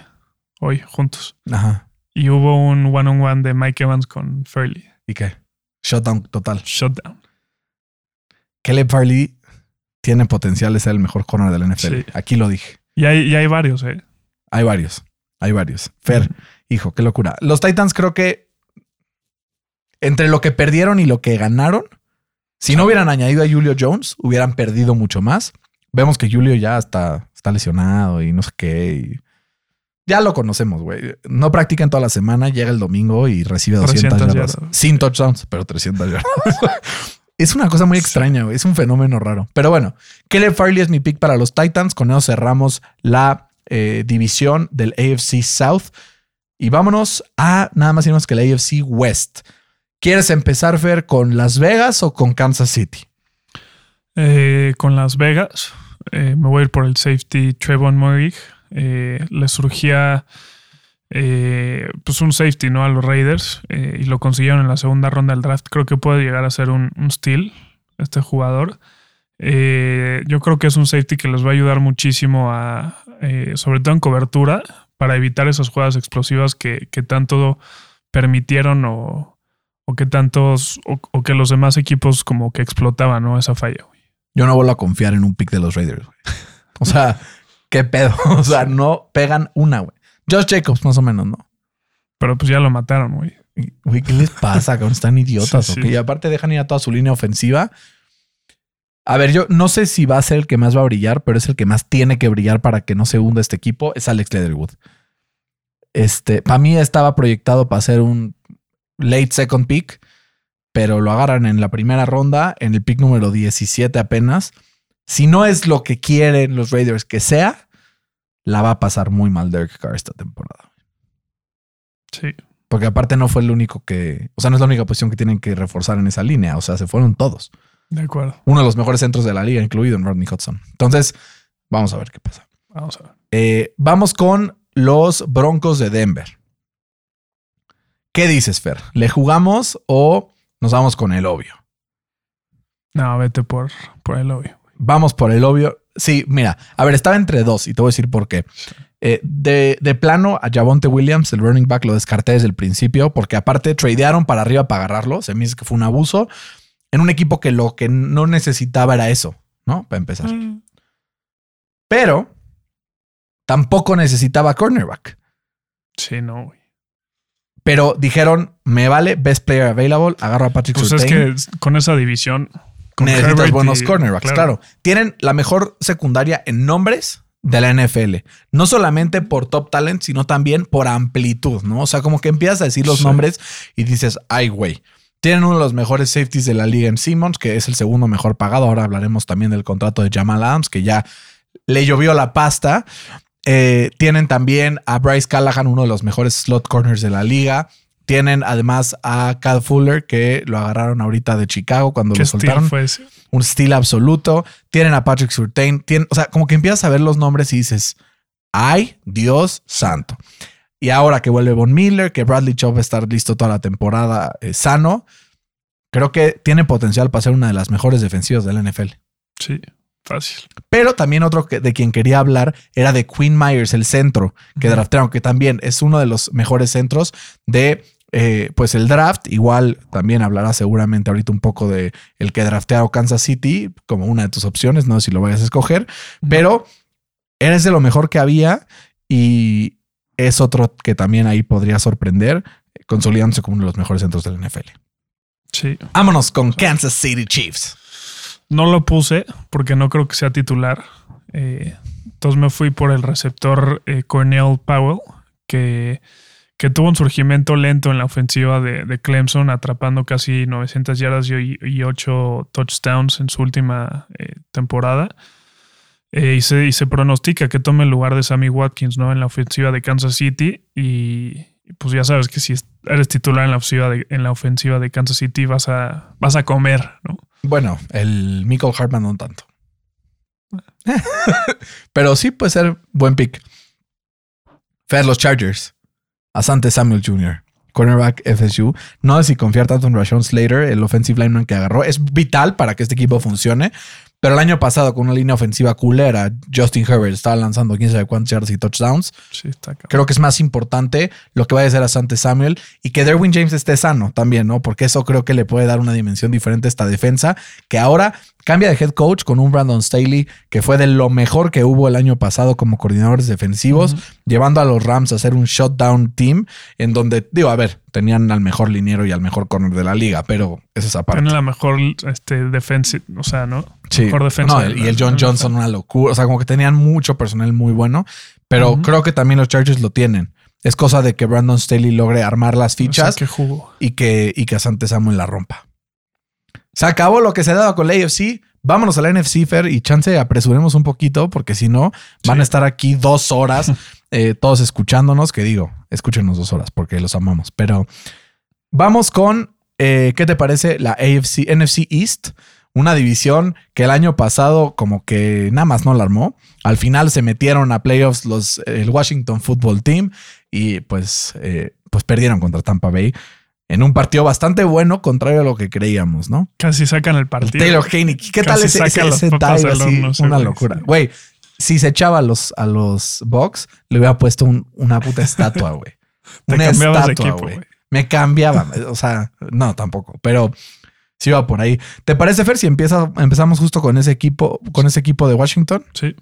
hoy juntos? Ajá. Y hubo un one-on-one de Mike Evans con Fairley. ¿Y qué? Shutdown total. Shutdown. Caleb Farley tiene potencial de ser el mejor corner de la NFL. Sí. Aquí lo dije. Y hay, y hay varios, ¿eh? Hay varios. Hay varios. Fer, hijo, qué locura. Los Titans creo que entre lo que perdieron y lo que ganaron, si no hubieran añadido a Julio Jones, hubieran perdido mucho más. Vemos que Julio ya está, está lesionado y no sé qué. y ya lo conocemos, güey. No practica en toda la semana, llega el domingo y recibe 200 300 yardas. yardas. Sin touchdowns, pero 300 yardas. es una cosa muy extraña, güey. Es un fenómeno raro. Pero bueno, Caleb Farley es mi pick para los Titans. Con eso cerramos la eh, división del AFC South. Y vámonos a nada más y menos que la AFC West. ¿Quieres empezar, Fer, con Las Vegas o con Kansas City? Eh, con Las Vegas, eh, me voy a ir por el safety Trevon Morig. Eh, le surgía eh, pues un safety ¿no? a los Raiders eh, y lo consiguieron en la segunda ronda del draft. Creo que puede llegar a ser un, steal este jugador. Yo creo que es un safety que les va a ayudar muchísimo a, sobre todo en cobertura, para evitar esas jugadas explosivas que, que tanto permitieron o, o que tantos o, o que los demás equipos como que explotaban ¿no? esa falla. Yo no vuelvo a confiar en un pick de los Raiders. güey. O sea, qué pedo. O sea, no pegan una, güey. Josh Jacobs, más o menos, ¿no? Pero pues ya lo mataron, güey. Güey, ¿qué les pasa? cabrón? Están idiotas. Sí. Y aparte dejan ir a toda su línea ofensiva. A ver, yo no sé si va a ser el que más va a brillar, pero es el que más tiene que brillar para que no se hunda este equipo. Es Alex Leatherwood. Este, para mí estaba proyectado para ser un late second pick, pero lo agarran en la primera ronda, en el pick número 17 apenas. Si no es lo que quieren los Raiders que sea, la va a pasar muy mal Derek Carr esta temporada. Sí. Porque aparte no fue el único que, o sea, no es la única posición que tienen que reforzar en esa línea. O sea, se fueron todos. De acuerdo. Uno de los mejores centros de la liga, incluido en Rodney Hudson. Entonces, vamos a ver qué pasa. Vamos a ver. Eh, vamos con los Broncos de Denver. ¿Qué dices, Fer? ¿Le jugamos o nos vamos con el obvio? No, vete por, por el obvio. Vamos por el obvio. Sí, mira, a ver, estaba entre dos y te voy a decir por qué. Eh, de, de plano, a Javonte Williams, el running back, lo descarté desde el principio porque aparte tradearon para arriba para agarrarlo. Se me dice que fue un abuso en un equipo que lo que no necesitaba era eso, ¿no? Para empezar. Mm, Pero tampoco necesitaba cornerback. Sí, no, güey. Pero dijeron, me vale, best player available, agarro a Patrick Pues es que con esa división. Con necesitas Herbert buenos y- cornerbacks, claro. Tienen la mejor secundaria en nombres de la NFL. No solamente por top talent, sino también por amplitud, ¿no? O sea, como que empiezas a decir los Sí. nombres y dices, ay, güey. Tienen uno de los mejores safeties de la liga en Simmons, que es el segundo mejor pagado. Ahora hablaremos también del contrato de Jamal Adams, que ya le llovió la pasta. Eh, tienen también a Bryce Callahan, uno de los mejores slot corners de la liga. Tienen además a Cal Fuller, que lo agarraron ahorita de Chicago cuando ¿Qué lo soltaron. fue ese? Un estilo absoluto. Tienen a Patrick Surtain. Tienen, o sea, como que empiezas a ver los nombres y dices, ay, Dios santo. Y ahora que vuelve Von Miller, que Bradley Chubb va a estar listo toda la temporada eh, sano, creo que tiene potencial para ser una de las mejores defensivas de la NFL. Sí, fácil. Pero también otro que, de quien quería hablar era de Quinn Myers, el centro que draftearon, que también es uno de los mejores centros de eh, pues el draft. Igual también hablará seguramente ahorita un poco de el que draftearon Kansas City como una de tus opciones, no sé si lo vayas a escoger, pero eres de lo mejor que había y es otro que también ahí podría sorprender, consolidándose como uno de los mejores centros de la NFL. Sí. Vámonos con Kansas City Chiefs. No lo puse porque no creo que sea titular. Eh, entonces me fui por el receptor eh, Cornell Powell, que, que tuvo un surgimiento lento en la ofensiva de, Clemson, atrapando casi 900 yardas y, y 8 touchdowns en su última eh, temporada. Eh, y, se, y se pronostica que tome el lugar de Sammy Watkins ¿no? en la ofensiva de Kansas City. Y y pues ya sabes que si eres titular en la ofensiva de, en la ofensiva de Kansas City vas a, vas a comer, ¿no? Bueno, el Michael Hartman no tanto. Pero sí puede ser buen pick. Fer, los Chargers. Asante Samuel Jr., cornerback FSU. No sé si confiar tanto en Rashawn Slater, el offensive lineman que agarró. Es vital para que este equipo funcione. Pero el año pasado, con una línea ofensiva culera, Justin Herbert estaba lanzando 15 de cuántos yardas y touchdowns. Sí, está. Creo que es más importante lo que vaya a hacer a Sante Samuel y que Derwin James esté sano también, ¿no? Porque eso creo que le puede dar una dimensión diferente a esta defensa, que ahora cambia de head coach con un Brandon Staley que fue de lo mejor que hubo el año pasado como coordinadores defensivos, llevando a los Rams a hacer un shutdown team en donde, digo, a ver, tenían al mejor liniero y al mejor corner de la liga, pero es aparte. Tiene la mejor este, defensa, o sea, ¿no? Sí. Defensa No, y el John Johnson, una locura. O sea, como que tenían mucho personal muy bueno, pero creo que también los Chargers lo tienen. Es cosa de que Brandon Staley logre armar las O sea, fichas que y que, y que Asante Samuel la rompa. Se acabó lo que se daba con la AFC. Vámonos a la NFC, Fer, y chance apresuremos un poquito, porque si no, van Sí. a estar aquí dos horas eh, todos escuchándonos, que digo, escúchenos dos horas porque los amamos. Pero vamos con, eh, ¿qué te parece la AFC, NFC East? Una división que el año pasado como que nada más no la armó. Al final se metieron a playoffs los, el Washington Football Team y pues, eh, pues perdieron contra Tampa Bay en un partido bastante bueno, contrario a lo que creíamos, ¿no? Casi sacan el partido. Taylor Haney. ¿Qué tal ese, ese, dive así? una locura. Güey, si se echaba a los, a los Bucks, le hubiera puesto un- una puta estatua, güey. Una estatua, güey. Me cambiaba. O sea, no, tampoco. Pero sí va por ahí. ¿Te parece, Fer, si empieza, empezamos justo con ese equipo, con ese equipo de Washington? Sí.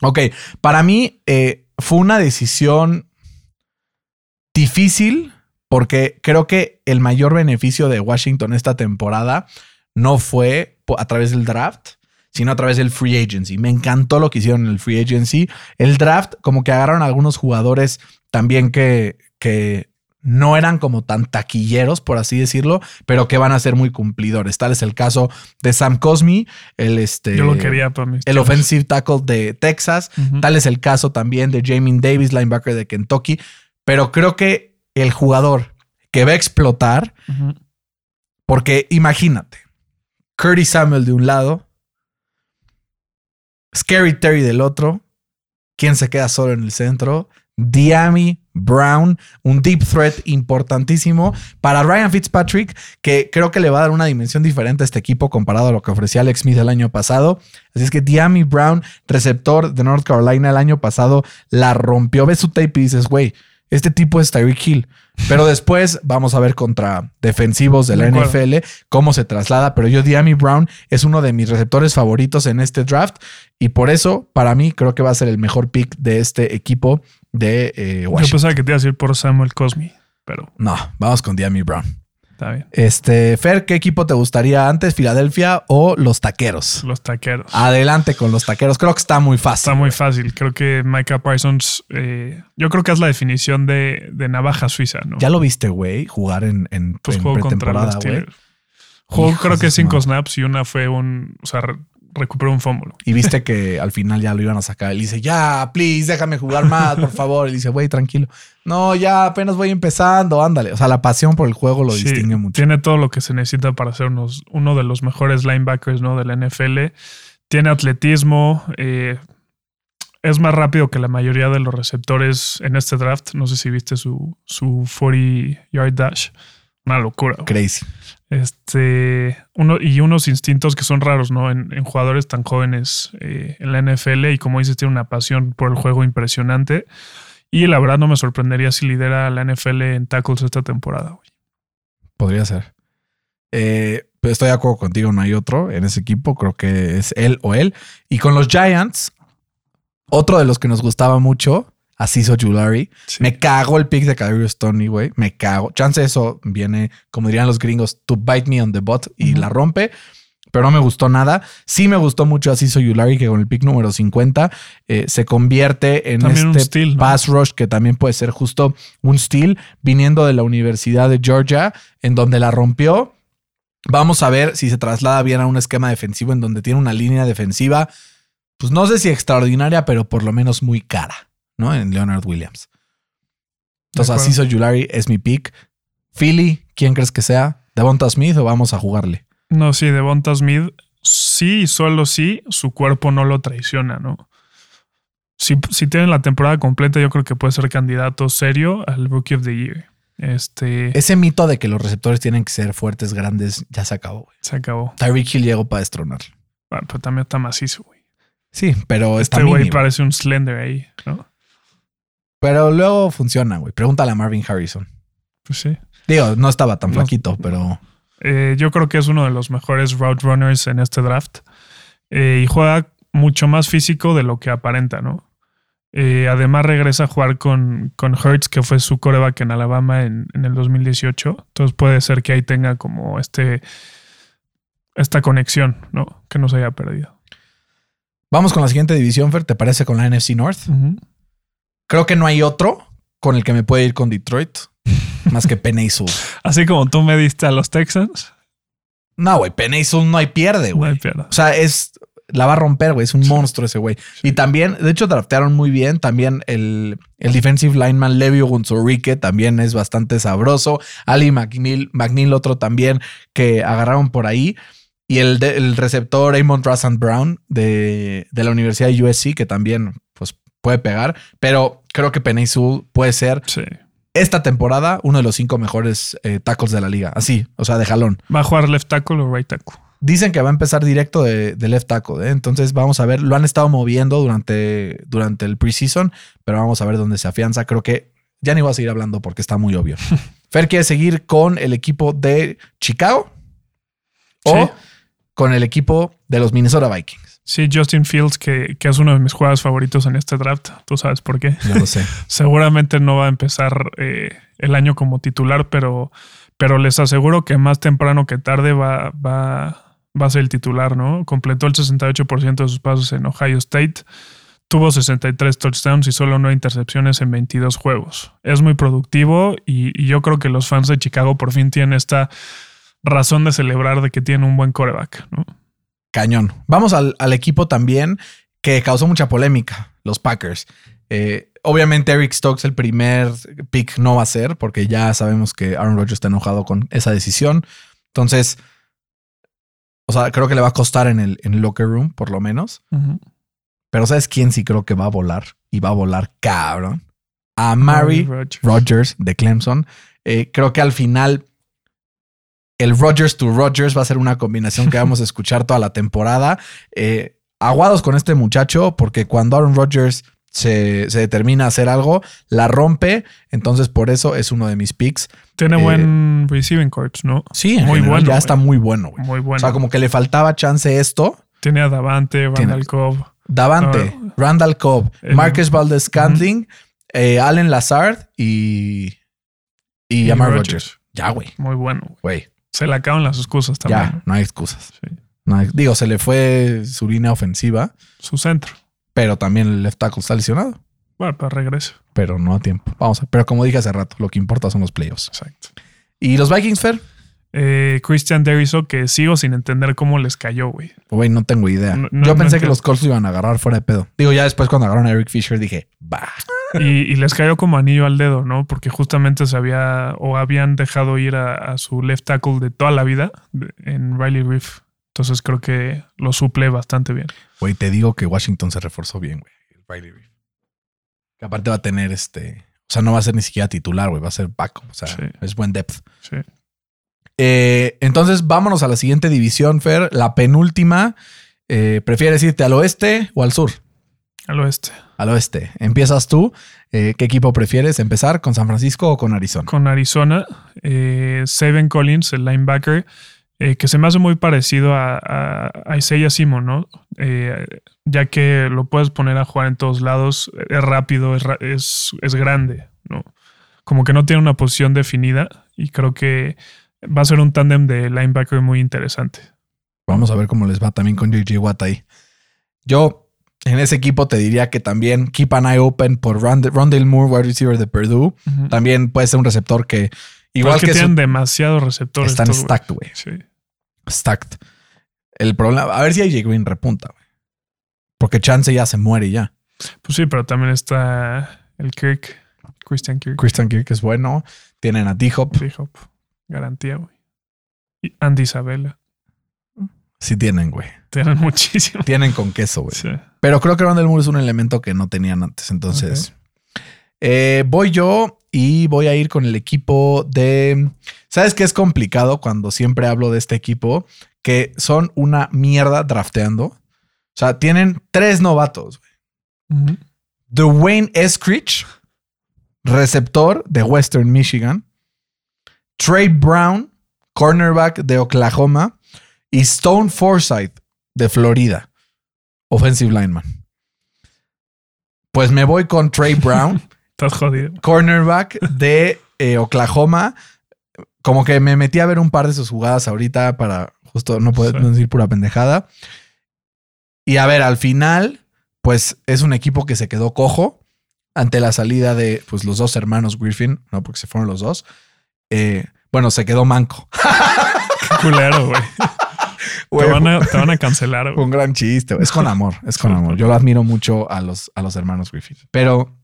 Ok, para mí eh, fue una decisión difícil porque creo que el mayor beneficio de Washington esta temporada no fue a través del draft, sino a través del free agency. Me encantó lo que hicieron en el free agency. El draft, como que agarraron algunos jugadores también que, que no eran como tan taquilleros, por así decirlo, pero que van a ser muy cumplidores. Tal es el caso de Sam Cosmi, el este. Yo lo quería para mis El offensive tackle de Texas. Tal es el caso también de Jamin Davis, linebacker de Kentucky. Pero creo que el jugador que va a explotar, porque imagínate, Curtis Samuel de un lado, Scary Terry del otro, ¿quién se queda solo en el centro? Diami Brown, un deep threat importantísimo para Ryan Fitzpatrick, que creo que le va a dar una dimensión diferente a este equipo comparado a lo que ofrecía Alex Smith el año pasado. Así es que Diami Brown, receptor de North Carolina el año pasado, la rompió. Ves su tape y dices, güey, este tipo es Tyreek Hill. Pero después vamos a ver contra defensivos de la De. NFL cómo se traslada. Pero yo, Diami Brown es uno de mis receptores favoritos en este draft. Y por eso, para mí, creo que va a ser el mejor pick de este equipo de eh, Yo Washington. pensaba que te iba a decir por Samuel Cosmi, pero No, vamos con Diami Brown. Está bien. Este, Fer, ¿qué equipo te gustaría antes, Filadelfia o los taqueros? Los taqueros. Adelante con los taqueros. Creo que está muy fácil. Está muy fácil. Creo que Micah Parsons, eh, yo creo que es la definición de, de navaja suiza, ¿no? Ya lo viste, güey, jugar en, en, pues en jugó contra los. Jugó creo que cinco snaps y una fue un, o sea, recuperó un fumble. Y viste que al final ya lo iban a sacar. Él dice, ya, please, déjame jugar más, por favor. Y dice, güey, tranquilo. No, ya apenas voy empezando, ándale. O sea, la pasión por el juego lo Sí, distingue mucho. Tiene todo lo que se necesita para ser unos- uno de los mejores linebackers ¿no? de la NFL. Tiene atletismo. eh, es más rápido que la mayoría de los receptores en este draft. No sé si viste su, su 40 yard dash. Una locura. Crazy. Este, uno, y unos instintos que son raros, ¿no? En, jugadores tan jóvenes eh, en la NFL y como dices, tiene una pasión por el juego impresionante. Y la verdad no me sorprendería si lidera la NFL en tackles esta temporada. güey. Podría ser. Eh, estoy de acuerdo contigo, no hay otro en ese equipo. Creo que es él o él. Y con los Giants, otro de los que nos gustaba mucho, Asiso Julari. Sí. Me cago el pick de Kadarius Tony, güey. Me cago. Chance eso viene, como dirían los gringos, to bite me on the butt y la rompe. Pero no me gustó nada. Sí me gustó mucho Asiso Yulari, que con el pick número 50 eh, se convierte en También este steal, ¿no? pass rush que también puede ser justo un steal viniendo de la Universidad de Georgia, en donde la rompió. Vamos a ver si se traslada bien a un esquema defensivo en donde tiene una línea defensiva, pues no sé si extraordinaria, pero por lo menos muy cara, ¿no? En Leonard Williams. Entonces, así soy Julari, es mi pick. Philly, ¿quién crees que sea? ¿Devonta Smith o vamos a jugarle? No, sí, Devonta Smith, sí y solo sí, su cuerpo no lo traiciona, ¿no? Si, si tienen la temporada completa, yo creo que puede ser candidato serio al Rookie of the Year. Este Ese mito de que los receptores tienen que ser fuertes, grandes, ya se acabó. güey. se acabó. Tyreek Hill llegó para destronarlo. Bueno, pero también está macizo, güey. Sí, pero está Este güey parece un Slender ahí, ¿no? Pero luego funciona, güey. Pregúntale a Marvin Harrison. Pues sí. Digo, no estaba tan No. flaquito, pero Eh, yo creo que es uno de los mejores route runners en este draft. Eh, y juega mucho más físico de lo que aparenta, ¿no? Eh, además regresa a jugar con, con Hertz, que fue su coreback en Alabama en, en el 2018. Entonces puede ser que ahí tenga como este esta conexión, ¿no? Que no se haya perdido. Vamos con la siguiente división, Fer. ¿Te parece con la NFC North? Creo que no hay otro con el que me puede ir con Detroit más que Penny Sewell. Así como tú me diste a los Texans, No, güey, Penny Sewell no hay pierde, no güey. hay pierda. O sea, es la va a romper, güey. Es un monstruo ese güey. Y también, de hecho, draftearon muy bien. También el, el defensive lineman Levio Gunzorrique también es bastante sabroso. Ali McNeil, McNeil, otro también que agarraron por ahí. Y el, el receptor Amon Russell Brown de, de la Universidad de USC, que también pues, puede pegar. Pero creo que Penny Sewell puede ser Sí. esta temporada uno de los cinco mejores eh, tackles de la liga. Así, o sea, de jalón. ¿Va a jugar left tackle o right tackle? Dicen que va a empezar directo de, de left tackle. ¿eh? Entonces vamos a ver. Lo han estado moviendo durante, durante el preseason, pero vamos a ver dónde se afianza. Creo que ya ni voy a seguir hablando porque está muy obvio. Fer quiere seguir con el equipo de Chicago o Sí. con el equipo de los Minnesota Vikings. Sí, Justin Fields, que, que es uno de mis jugadores favoritos en este draft. Tú sabes por qué. Ya lo sé. Seguramente no va a empezar eh, el año como titular, pero, pero les aseguro que más temprano que tarde va, va, va a ser el titular, ¿no? Completó el 68% de sus pasos en Ohio State. Tuvo 63 touchdowns y solo 9 intercepciones en 22 juegos. Es muy productivo y, y yo creo que los fans de Chicago por fin tienen esta razón de celebrar de que tienen un buen coreback, ¿no? Cañón. Vamos al, al equipo también que causó mucha polémica, los Packers. Eh, obviamente Eric Stokes el primer pick no va a ser porque ya sabemos que Aaron Rodgers está enojado con esa decisión. Entonces, o sea, creo que le va a costar en el, en el locker room, por lo menos. Pero ¿sabes quién sí creo que va a volar? Y va a volar cabrón. A Mary Rodgers. Rodgers de Clemson. Eh, creo que al final el Rodgers to Rodgers va a ser una combinación que vamos a escuchar toda la temporada. Eh, aguados con este muchacho porque cuando Aaron Rodgers se, se determina a hacer algo, la rompe. Entonces por eso es uno de mis picks. Tiene Eh, buen receiving corps, ¿no? Sí, en Muy general bueno, ya está muy bueno. güey. Muy bueno. O sea, como que le faltaba chance esto. Tiene a Davante, Randall Cobb. Davante, Ah. Randall Cobb, El- Marcus Valdez Scantling, eh, Allen Lazard y, y, Y Amar. Rodgers. Ya, güey. Muy bueno. Güey. Se le acaban las excusas también. Ya, no hay excusas. Sí. No hay- digo, se le fue su línea ofensiva, Su centro. pero también el left tackle está lesionado, Bueno, para regreso. pero no a tiempo. Vamos a Pero como dije hace rato, lo que importa son los playoffs. Exacto. ¿Y los Vikings, Fer? Eh, Christian Derriso, que sigo sin entender cómo les cayó, güey. Güey, no tengo idea. No- no- Yo no pensé que los Colts iban a agarrar fuera de pedo. Digo, ya después cuando agarraron a Eric Fisher dije, va. Y, y les cayó como anillo al dedo, ¿no? Porque justamente se había o habían dejado ir a, a su left tackle de toda la vida en Riley Reef. Entonces creo que lo suple bastante bien. Güey, te digo que Washington se reforzó bien, güey. Riley Reef. Que aparte va a tener este. O sea, no va a ser ni siquiera titular, güey. Va a ser backup. O sea, Sí. es buen depth. Sí. Eh, entonces, vámonos a la siguiente división, Fer. La penúltima. Eh, ¿Prefieres irte al oeste o al sur? Al oeste. Al oeste. Empiezas tú. Eh, ¿Qué equipo prefieres empezar? ¿Con San Francisco o con Arizona? Con Arizona, eh, Seven Collins, el linebacker, eh, que se me hace muy parecido a, a, a Isaiah Simon, ¿no? Eh, ya que lo puedes poner a jugar en todos lados, es rápido, es, es, es grande, ¿no? Como que no tiene una posición definida y creo que va a ser un tándem de linebacker muy interesante. Vamos a ver cómo les va también con JJ Watt ahí. Yo en ese equipo te diría que también keep an eye open por Rond- Rondale Moore, wide receiver de Purdue. También puede ser un receptor que, igual es que, que, tienen demasiados receptores. están estos stacked, güey. Sí. Stacked. El problema, a ver si AJ Green repunta, güey. Porque Chance ya se muere ya. Pues sí, pero también está el Kirk, Christian Kirk. Christian Kirk es bueno. Tienen a D-Hop. Dijo, "Pf, garantía, güey. Y Andy Isabella. Sí tienen, güey. Tienen muchísimo. Tienen con queso, güey. Sí. Pero creo que Rondell Moore es un elemento que no tenían antes. Entonces, eh, voy yo y voy a ir con el equipo de. ¿Sabes qué es complicado cuando siempre hablo de este equipo? Que son una mierda drafteando. O sea, tienen tres novatos. güey. Ujú. Dwayne Eskridge, receptor de Western Michigan. Trey Brown, cornerback de Oklahoma. Y Stone Forsythe de Florida, offensive lineman. Pues me voy con Trey Brown, Estás jodido. cornerback de eh, Oklahoma. Como que me metí a ver un par de sus jugadas ahorita para justo no poder Sí. no decir pura pendejada. Y a ver, al final, pues es un equipo que se quedó cojo ante la salida de pues, los dos hermanos Griffin, no porque se fueron los dos. Eh, bueno, se quedó manco. Qué culero, güey. Te, van a, te van a cancelar, güey. un gran chiste. Es con amor, es con amor. Yo lo admiro mucho a los, a los hermanos Griffin. Pero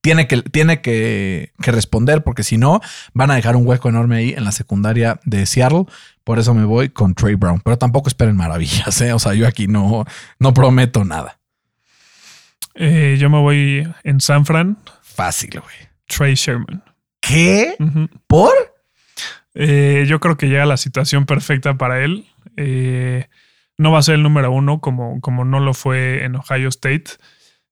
tiene que, tiene que, que responder porque si no, van a dejar un hueco enorme ahí en la secundaria de Seattle. Por eso me voy con Trey Brown. Pero tampoco esperen maravillas, ¿eh? O sea, yo aquí no, no prometo nada. Eh, yo me voy en San Fran, Fácil, güey. Trey Sherman. ¿Qué? ¿Por? Eh, yo creo que llega la situación perfecta para él. Eh, no va a ser el número uno como, como no lo fue en Ohio State.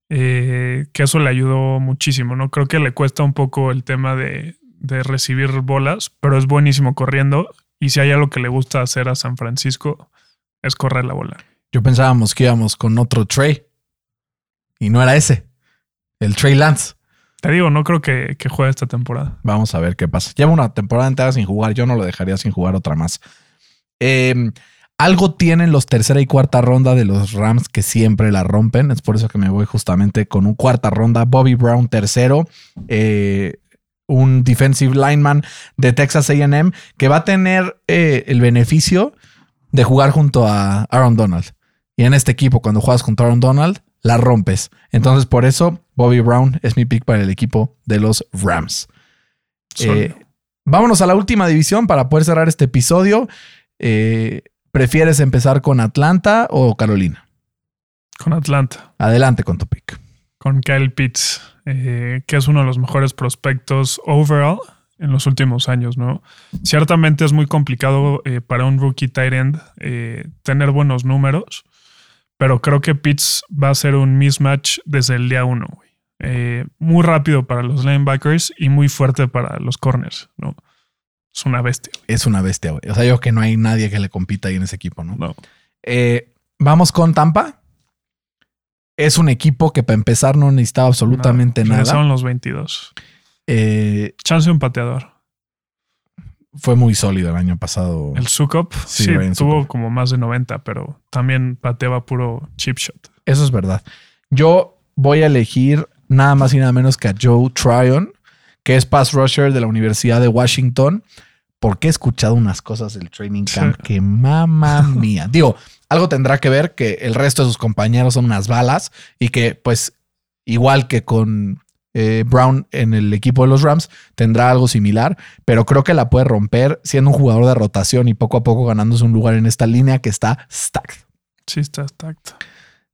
Eh, que eso le ayudó muchísimo, ¿no? Creo que le cuesta un poco el tema de, de recibir bolas, pero es buenísimo corriendo. Y si hay algo que le gusta hacer a San Francisco, es correr la bola. Yo pensábamos que íbamos con otro Trey. Y no era ese. El Trey Lance. Te digo, no creo que, que juegue esta temporada. Vamos a ver qué pasa. Lleva una temporada entera sin jugar. Yo no lo dejaría sin jugar otra más. Eh, algo tienen los tercera y cuarta ronda de los Rams que siempre la rompen. Es por eso que me voy justamente con un cuarta ronda. Bobby Brown tercero. eh, un defensive lineman de Texas AM que va a tener eh, el beneficio de jugar junto a Aaron Donald. Y en este equipo, cuando juegas contra Aaron Donald, la rompes. Entonces, por eso, Bobby Brown es mi pick para el equipo de los Rams. Eh, vámonos a la última división para poder cerrar este episodio. Eh, ¿Prefieres empezar con Atlanta o Carolina? Con Atlanta. Adelante con tu pick. con Kyle Pitts, eh, que es uno de los mejores prospectos overall en los últimos años, ¿no? Ciertamente es muy complicado eh, para un rookie tight end eh, tener buenos números, pero creo que Pitts va a ser un mismatch desde el día uno, güey. Eh, muy rápido para los linebackers y muy fuerte para los corners, ¿no? Es una bestia, güey. Es una bestia, güey. O sea, yo creo que no hay nadie que le compita ahí en ese equipo, ¿no? No. Eh, Vamos con Tampa. Es un equipo que para empezar no necesitaba absolutamente No, nada. Son los 22. Eh, Chance un pateador. fue muy sólido el año pasado. El Sukop, Sí, sí, tuvo como más de 90, pero también pateaba puro chip shot. Eso es verdad. Yo voy a elegir nada más y nada menos que a Joe Tryon, que es pass rusher de la Universidad de Washington, porque he escuchado unas cosas del training camp Sí. que mamá mía. Digo, algo tendrá que ver que el resto de sus compañeros son unas balas y que, pues, igual que con eh, Brown en el equipo de los Rams, tendrá algo similar, pero creo que la puede romper siendo un jugador de rotación y poco a poco ganándose un lugar en esta línea que está stacked. Sí, está tacto.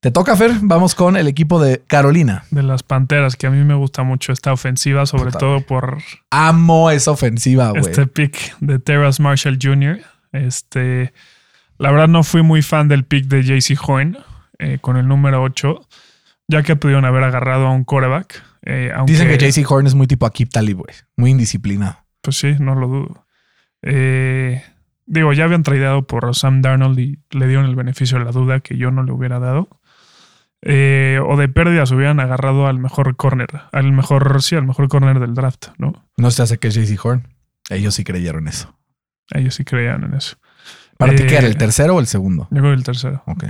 Te toca, Fer. Vamos con el equipo de Carolina. De las Panteras, que a mí me gusta mucho esta ofensiva, sobre todo por Amo esa ofensiva, güey. este pick de Terrace Marshall Jr. Este, la verdad no fui muy fan del pick de JC Horn eh, con el número 8, ya que pudieron haber agarrado a un quarterback. eh, aunque, Dicen que JC Horn es muy tipo Akip Talib, güey. Muy indisciplinado. Pues sí, no lo dudo. Eh, digo, ya habían tradeado por Sam Darnold y le dieron el beneficio de la duda que yo no le hubiera dado. Eh, o de pérdidas hubieran agarrado al mejor corner, al mejor, sí, al mejor corner del draft, ¿no? No se hace que es JC Horn. Ellos sí creyeron eso. Ellos sí creían en eso. ¿Para ti qué era? Eh, ¿El tercero o el segundo? Yo creo que el tercero. Ok.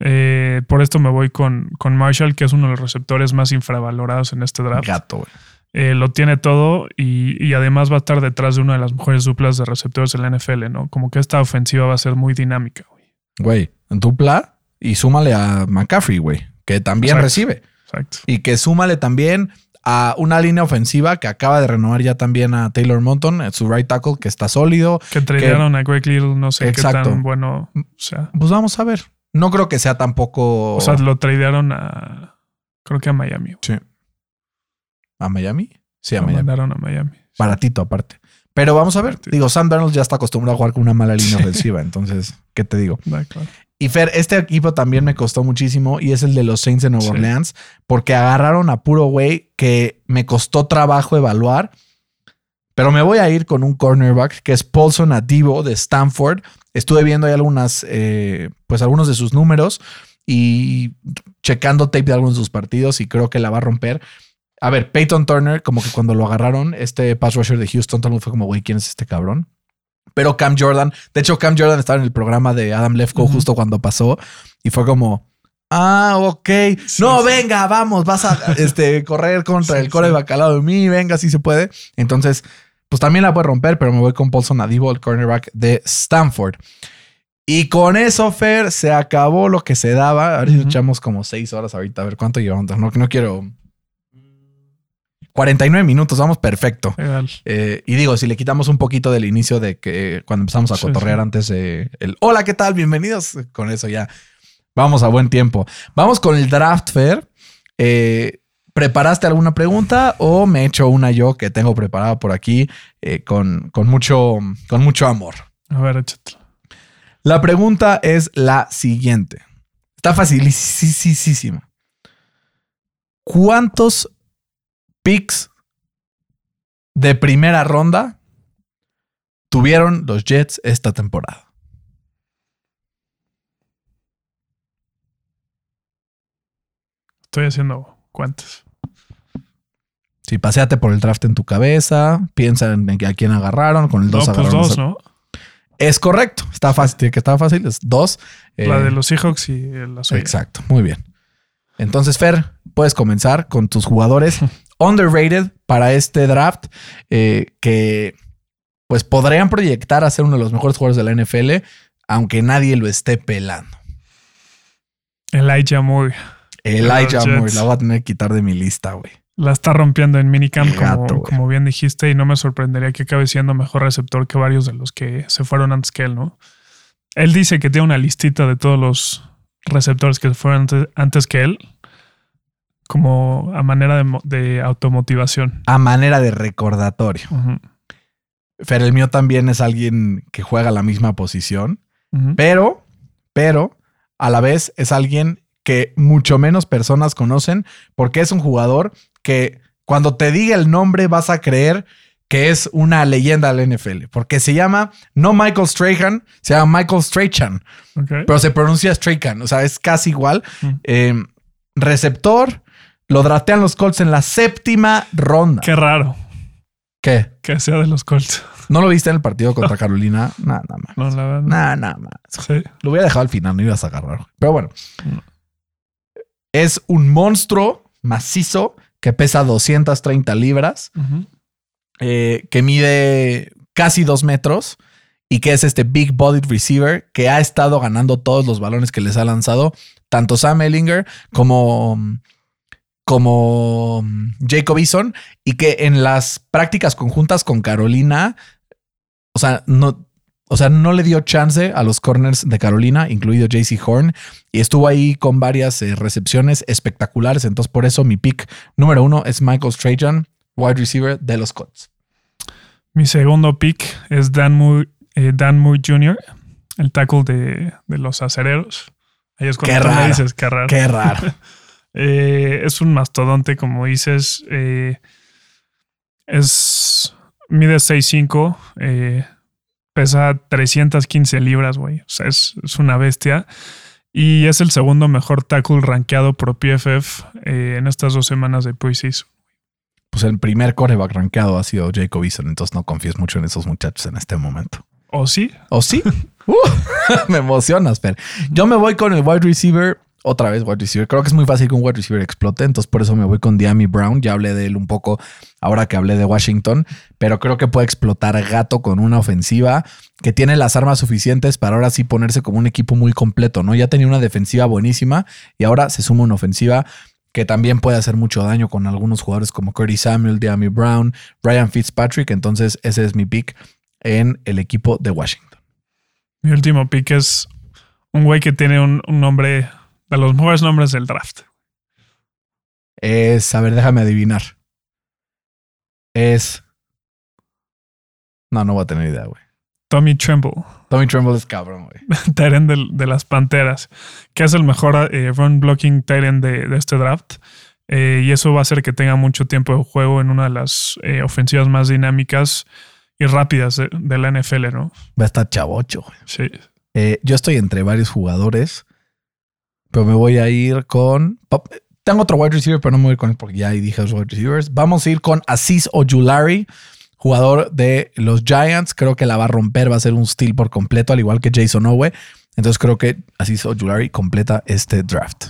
Eh, por esto me voy con, con Marshall, que es uno de los receptores más infravalorados en este draft. Gato, güey. Eh, lo tiene todo y, y además va a estar detrás de una de las mejores duplas de receptores en la NFL, ¿no? Como que esta ofensiva va a ser muy dinámica, güey. Güey, en dupla y súmale a McCaffrey, güey, que también Exacto. recibe. Exacto. Y que súmale también a una línea ofensiva que acaba de renovar ya también a Taylor Monton, eh, su right tackle, que está sólido. Que tradearon a Greg Little, no sé Exacto. qué tan bueno. O sea, Pues vamos a ver. No creo que sea tampoco o sea, lo tradearon a. Creo que a Miami. güey. Sí. a Miami. Sí, a Lo Miami. mandaron a Miami. Baratito aparte. Pero vamos a ver. Digo, Sam Darnold ya está acostumbrado a jugar con una mala línea ofensiva. Entonces, ¿qué te digo? Y Fer, este equipo también me costó muchísimo y es el de los Saints de Nueva Sí. Orleans, porque agarraron a puro güey que me costó trabajo evaluar. Pero me voy a ir con un cornerback que es Paulson Adibo de Stanford. Estuve viendo ahí algunas, eh, pues algunos de sus números y checando tape de algunos de sus partidos y creo que la va a romper. A ver, Peyton Turner, como que cuando lo agarraron, este pass rusher de Houston, todo el mundo fue como, güey, ¿quién es este cabrón? Pero Cam Jordan, de hecho, Cam Jordan estaba en el programa de Adam Lefko justo cuando pasó y fue como, ah, ok. Sí, no, sí. venga, vamos, vas a este, correr contra Sí, el core sí. bacalao de mí, venga, si se puede. Entonces, pues también la puede romper, pero me voy con Paulson Adibo, el cornerback de Stanford. Y con eso, Fer, se acabó lo que se daba. Ahora sí Ujú. echamos como seis horas ahorita. A ver cuánto llevamos. No, no quiero. 49 minutos, vamos perfecto. Eh, y digo, si le quitamos un poquito del inicio de que cuando empezamos a cotorrear sí. antes de el hola, ¿qué tal? Bienvenidos. Con eso ya vamos a buen tiempo. Vamos con el draft fair. Eh, ¿Preparaste alguna pregunta o me echo una yo que tengo preparada por aquí eh, con, con, mucho, con mucho amor? A ver, échatelo. La pregunta es la siguiente. Está facilísima. ¿Cuántos picks de primera ronda tuvieron los Jets esta temporada? Estoy haciendo cuentas. Si paseate por el draft en tu cabeza, piensa en a quién agarraron, con el No, 2 pues agarraron. dos, ¿no? Es correcto. Está fácil. Tiene que estar fácil. Es dos. La Eh, de los Seahawks y la suya. Exacto, muy bien. Entonces, Fer, puedes comenzar con tus jugadores underrated para este draft eh, que pues podrían proyectar a ser uno de los mejores jugadores de la NFL, aunque nadie lo esté pelando. Elijah Moore. Elijah Moore, la voy a tener que quitar de mi lista, güey. La está rompiendo en minicamp, gato, como, bien dijiste, y no me sorprendería que acabe siendo mejor receptor que varios de los que se fueron antes que él, ¿no? Él dice que tiene una listita de todos los receptores que fueron antes, antes que él, como a manera de, mo- de automotivación. A manera de recordatorio. Fer, el mío también es alguien que juega la misma posición, pero, pero a la vez es alguien que mucho menos personas conocen porque es un jugador que cuando te diga el nombre vas a creer que es una leyenda del NFL, porque se llama no Michael Strahan, se llama Michael Strachan, pero se pronuncia Strahan, o sea, es casi igual. Eh, receptor, lo draftean los Colts en la séptima ronda. Qué raro ¿Qué? que sea de los Colts. ¿No lo viste en el partido contra Carolina? Nada, nada más. No, la verdad. no. Nada, nada más. Sí. Lo hubiera dejado al final, no ibas a agarrar. Pero bueno. No. Es un monstruo macizo que pesa 230 libras, eh, que mide casi dos metros y que es este big bodied receiver que ha estado ganando todos los balones que les ha lanzado tanto Sam Ellinger como, como Jacob Eason y que en las prácticas conjuntas con Carolina, o sea, no, o sea, no le dio chance a los corners de Carolina, incluido JC Horn, y estuvo ahí con varias eh, recepciones espectaculares. Entonces, por eso mi pick número uno es Michael Strahan, wide receiver de los Colts. Mi segundo pick es Dan Moore, eh, Dan Moore Jr., el tackle de, de los acereros. Ahí es cuando Qué me dices qué raro. Qué raro. Eh, es un mastodonte, como dices. eh, es. Mide 6'5. eh, pesa 315 libras, güey. O sea, es, es una bestia. Y es el segundo mejor tackle rankeado por PFF eh, en estas dos semanas de preseason. Pues el primer coreback rankeado ha sido Jacob Eason, entonces no confíes mucho en esos muchachos en este momento. ¿O sí? ¿O sí? Uh, me emocionas, pero yo me voy con el wide receiver. Otra vez wide receiver. Creo que es muy fácil que un wide receiver explote. Entonces por eso me voy con Diami Brown. Ya hablé de él un poco ahora que hablé de Washington. Pero creo que puede explotar gato con una ofensiva que tiene las armas suficientes para ahora sí ponerse como un equipo muy completo. ¿no? Ya tenía una defensiva buenísima y ahora se suma una ofensiva que también puede hacer mucho daño con algunos jugadores como Curtis Samuel, Diami Brown, Ryan Fitzpatrick. Entonces ese es mi pick en el equipo de Washington. Mi último pick es un güey que tiene un nombre de los mejores nombres del draft. Es, a ver, déjame adivinar. Es. No, no voy a tener idea, güey. Tommy Tremble, Tommy Tremble es cabrón, güey. Tyrant de, de las Panteras, que es el mejor eh, run blocking Tyrant de, de este draft. Eh, y eso va a hacer que tenga mucho tiempo de juego en una de las eh, ofensivas más dinámicas y rápidas de, de la NFL, ¿no? Va a estar chavocho, güey. Sí. Eh, yo estoy entre varios jugadores, pero me voy a ir con. Tengo otro wide receiver, pero no me voy con él porque ya dije los wide receivers. Vamos a ir con Aziz Ojulari, jugador de los Giants. Creo que la va a romper, va a ser un steal por completo, al igual que Jason Owe. Entonces creo que así Ojulari completa este draft.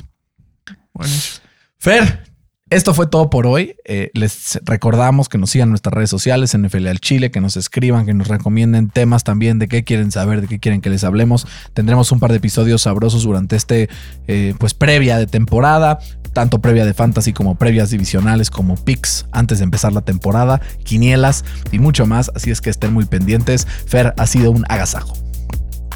Buenísimo. Fer, esto fue todo por hoy. Eh, les recordamos que nos sigan nuestras redes sociales, NFL al Chile, que nos escriban, que nos recomienden temas también de qué quieren saber, de qué quieren que les hablemos. Tendremos un par de episodios sabrosos durante este, eh, pues previa de temporada, tanto previa de fantasy como previas divisionales, como picks antes de empezar la temporada, quinielas y mucho más. Así es que estén muy pendientes. Fer, ha sido un agasajo.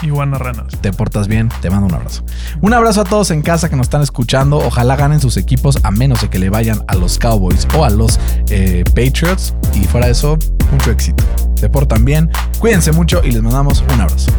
Iguana Ranas. Te portas bien, te mando un abrazo. Un abrazo a todos en casa que nos están escuchando. Ojalá ganen sus equipos a menos de que le vayan a los Cowboys o a los eh, Patriots. Y fuera de eso, mucho éxito. Te portan bien, cuídense mucho y les mandamos un abrazo.